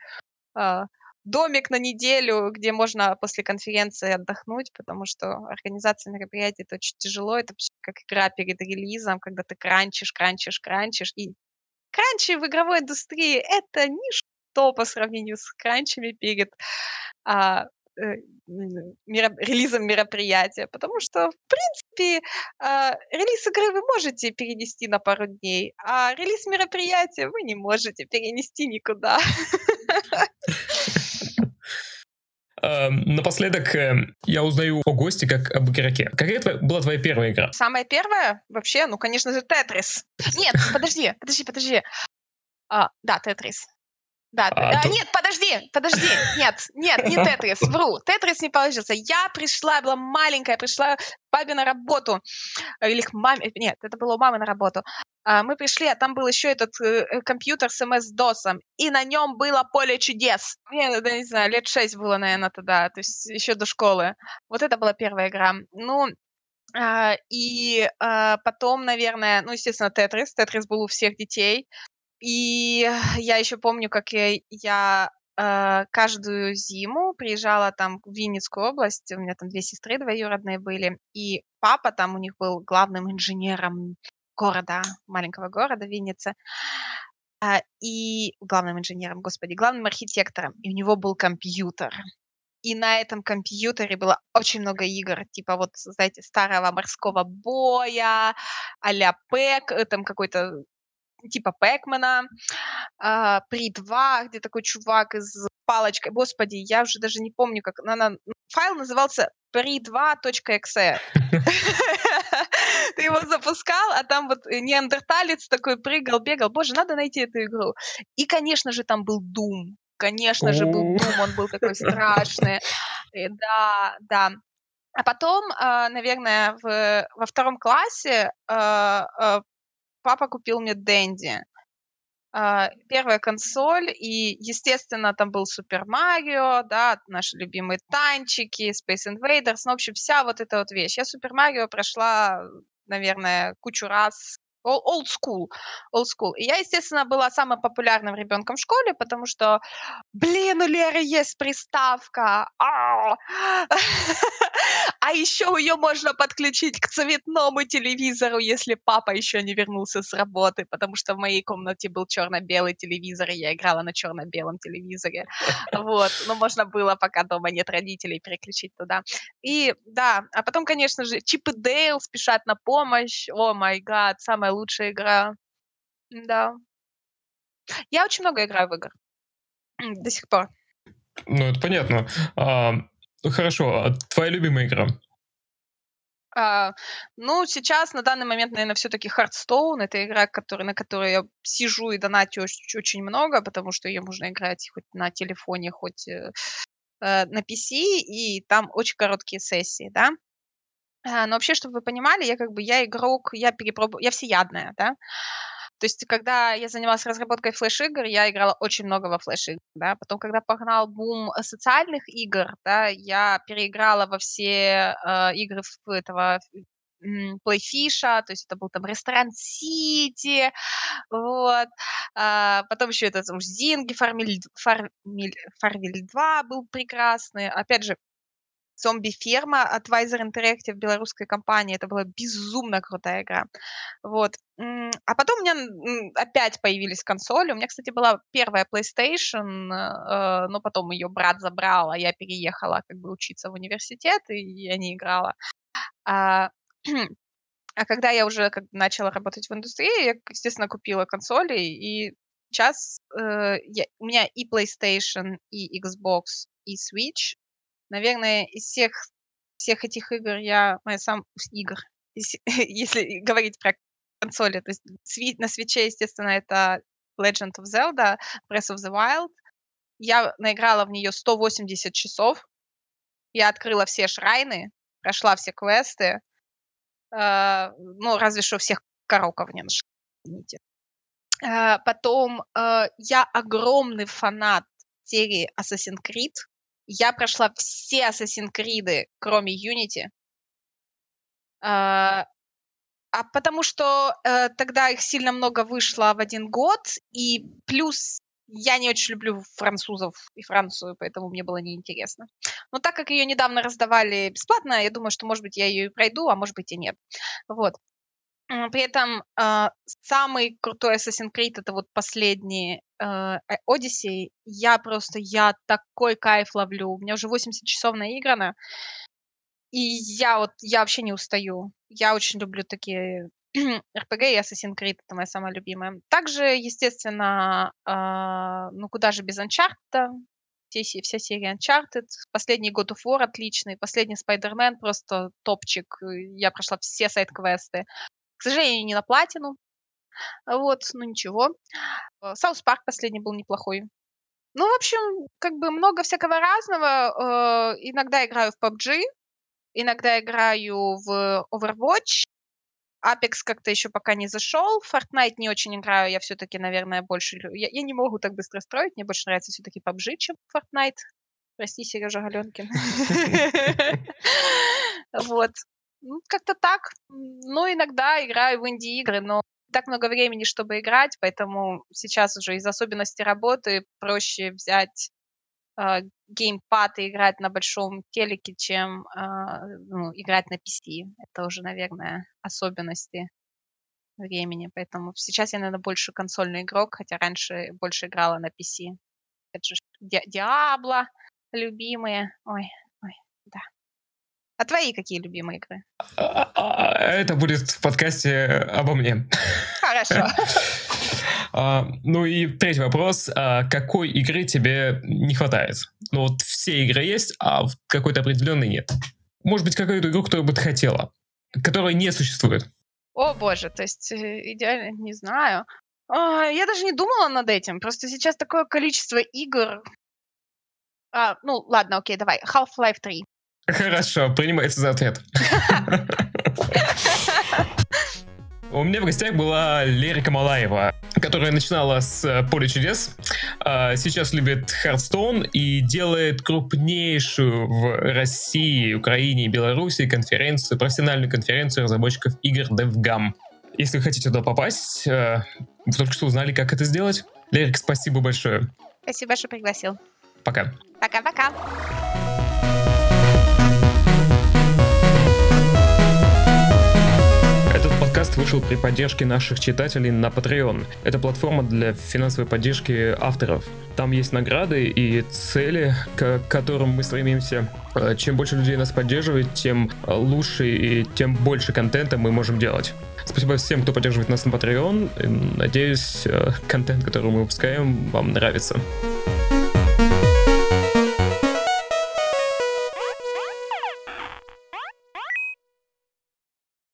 а, домик на неделю, где можно после конференции отдохнуть, потому что организация мероприятий это очень тяжело, это как игра перед релизом, когда ты кранчишь, кранчишь, кранчишь, и кранчи в игровой индустрии это ничто по сравнению с кранчами перед а, э, меро- релизом мероприятия, потому что, в принципе, э, релиз игры вы можете перенести на пару дней, а релиз мероприятия вы не можете перенести никуда. Эм, напоследок эм, я узнаю о госте как об игроке. Какая твоя, была твоя первая игра? Самая первая? Вообще, ну, конечно же, Тетрис. Нет, подожди, подожди, подожди. А, да, Тетрис. Да, а, а, то... нет, подожди, подожди, нет, нет, не Тетрис, вру, Тетрис не получился. Я пришла, была маленькая, пришла к папе на работу, или к маме, нет, это было у мамы на работу. А, мы пришли, а там был еще этот э, э компьютер с MS-DOS, и на нем было поле чудес. Мне, да, не знаю, лет шесть было, наверное, тогда, то есть еще до школы. Вот это была первая игра. Ну, а, и а, потом, наверное, ну, естественно, Тетрис. Тетрис был у всех детей. И я еще помню, как я, я э, каждую зиму приезжала там в Винницкую область, у меня там две сестры двоюродные были, и папа там у них был главным инженером города, маленького города Винницы, э, и главным инженером, господи, главным архитектором, и у него был компьютер. И на этом компьютере было очень много игр, типа вот, знаете, старого морского боя, а-ля Пэк, э, там какой-то типа Пэкмана, э, При 2, где такой чувак из палочкой. Господи, я уже даже не помню, как она... Файл назывался pri2.exe. Ты его запускал, а там вот неандерталец такой прыгал, бегал. Боже, надо найти эту игру. И, конечно же, там был Doom. Конечно же, был Doom, он был такой страшный. Да, да. А потом, а, наверное, в, во втором классе а, а, папа купил мне Дэнди. Uh, первая консоль, и, естественно, там был Супер Марио, да, наши любимые танчики, Space Invaders, ну, в общем, вся вот эта вот вещь. Я Супер Марио прошла, наверное, кучу раз old school, old school. И я, естественно, была самым популярным ребенком в школе, потому что, блин, у Леры есть приставка. А еще ее можно подключить к цветному телевизору, если папа еще не вернулся с работы, потому что в моей комнате был черно-белый телевизор, и я играла на черно-белом телевизоре. Вот, но можно было, пока дома нет родителей, переключить туда. И да, а потом, конечно же, Чип и Дейл спешат на помощь. О май гад, самая лучшая игра. Да. Я очень много играю в игры. До сих пор. Ну, это понятно. А, хорошо, а твоя любимая игра? А, ну, сейчас, на данный момент, наверное, все-таки Hearthstone. Это игра, который, на которой я сижу и донатю очень, очень много, потому что ее можно играть хоть на телефоне, хоть э, э на PC, и там очень короткие сессии, да. А, но вообще, чтобы вы понимали, я как бы, я игрок, я перепробую, я всеядная, да. То есть, когда я занималась разработкой флеш-игр, я играла очень много во флеш-игр, да. Потом, когда погнал бум социальных игр, да, я переиграла во все э, игры этого Playfish, то есть это был там Ресторан Сити, вот. А, потом еще это там Зинги, Фармиль, Фармиль, Фарвиль 2 был прекрасный. Опять же, зомби-ферма от Wiser Interactive, белорусской компании. Это была безумно крутая игра. Вот. А потом у меня опять появились консоли. У меня, кстати, была первая PlayStation, э, но потом ее брат забрал, а я переехала как бы учиться в университет, и я не играла. А, а когда я уже как начала работать в индустрии, я, естественно, купила консоли, и сейчас э, я, у меня и PlayStation, и Xbox, и Switch, Наверное, из всех, всех этих игр я, моя сам игр, если говорить про консоли, то есть на свече, естественно, это Legend of Zelda, Breath of the Wild. Я наиграла в нее 180 часов. Я открыла все шрайны, прошла все квесты. Э, ну, разве что всех короков не нашла. Э, потом э, я огромный фанат серии Assassin's Creed. Я прошла все Assassin's Creed, кроме Unity. А, а потому что э, тогда их сильно много вышло в один год, и плюс я не очень люблю французов и Францию, поэтому мне было неинтересно. Но так как ее недавно раздавали бесплатно, я думаю, что, может быть, я ее и пройду, а может быть и нет. Вот. При этом э, самый крутой Assassin's Creed это вот последний э, Odyssey. Я просто, я такой кайф ловлю. У меня уже 80 часов наиграно. И я вот, я вообще не устаю. Я очень люблю такие RPG и Assassin's Creed, это моя самая любимая. Также, естественно, э, ну куда же без Uncharted, все, вся серия Uncharted, последний God of War отличный, последний Spider-Man просто топчик, я прошла все сайт-квесты. К сожалению, не на платину. Вот, ну ничего. Э, South Park последний был неплохой. Ну, в общем, как бы много всякого разного. Э, иногда играю в PUBG, иногда играю в Overwatch. Apex как-то еще пока не зашел. Fortnite не очень играю. Я все-таки, наверное, больше... Я, я не могу так быстро строить. Мне больше нравится все-таки PUBG, чем Fortnite. Прости, Сережа Галенкин. Вот. Ну, как-то так. Ну, иногда играю в инди-игры, но так много времени, чтобы играть, поэтому сейчас уже из особенностей работы проще взять э, геймпад и играть на большом телеке, чем э, ну, играть на PC. Это уже, наверное, особенности времени. Поэтому сейчас я, наверное, больше консольный игрок, хотя раньше больше играла на PC. Это же Диабло любимые. Ой, ой, да. А твои какие любимые игры? А, а, это будет в подкасте обо мне. Хорошо. А, ну и третий вопрос. какой игры тебе не хватает? Ну вот все игры есть, а какой-то определенной нет. Может быть, какую-то игру, которую бы ты хотела, которая не существует? О боже, то есть э, идеально, не знаю. Я даже не думала над этим. Просто сейчас такое количество игр. А, ну, ладно, окей, давай. Half-Life 3. Хорошо, принимается за ответ. У меня в гостях была Лерика Малаева, которая начинала с э, Поля чудес, а сейчас любит Хардстоун и делает крупнейшую в России, Украине и Беларуси конференцию, профессиональную конференцию разработчиков игр DevGam. Если вы хотите туда попасть, э, вы только что узнали, как это сделать. Лерик, спасибо большое. Спасибо, что пригласил. Пока. Пока-пока. Решил при поддержке наших читателей на Patreon. Это платформа для финансовой поддержки авторов. Там есть награды и цели, к которым мы стремимся. Э, чем больше людей нас поддерживает, тем лучше и тем больше контента мы можем делать. Спасибо всем, кто поддерживает нас на Patreon. Надеюсь, э, контент, который мы выпускаем, вам нравится.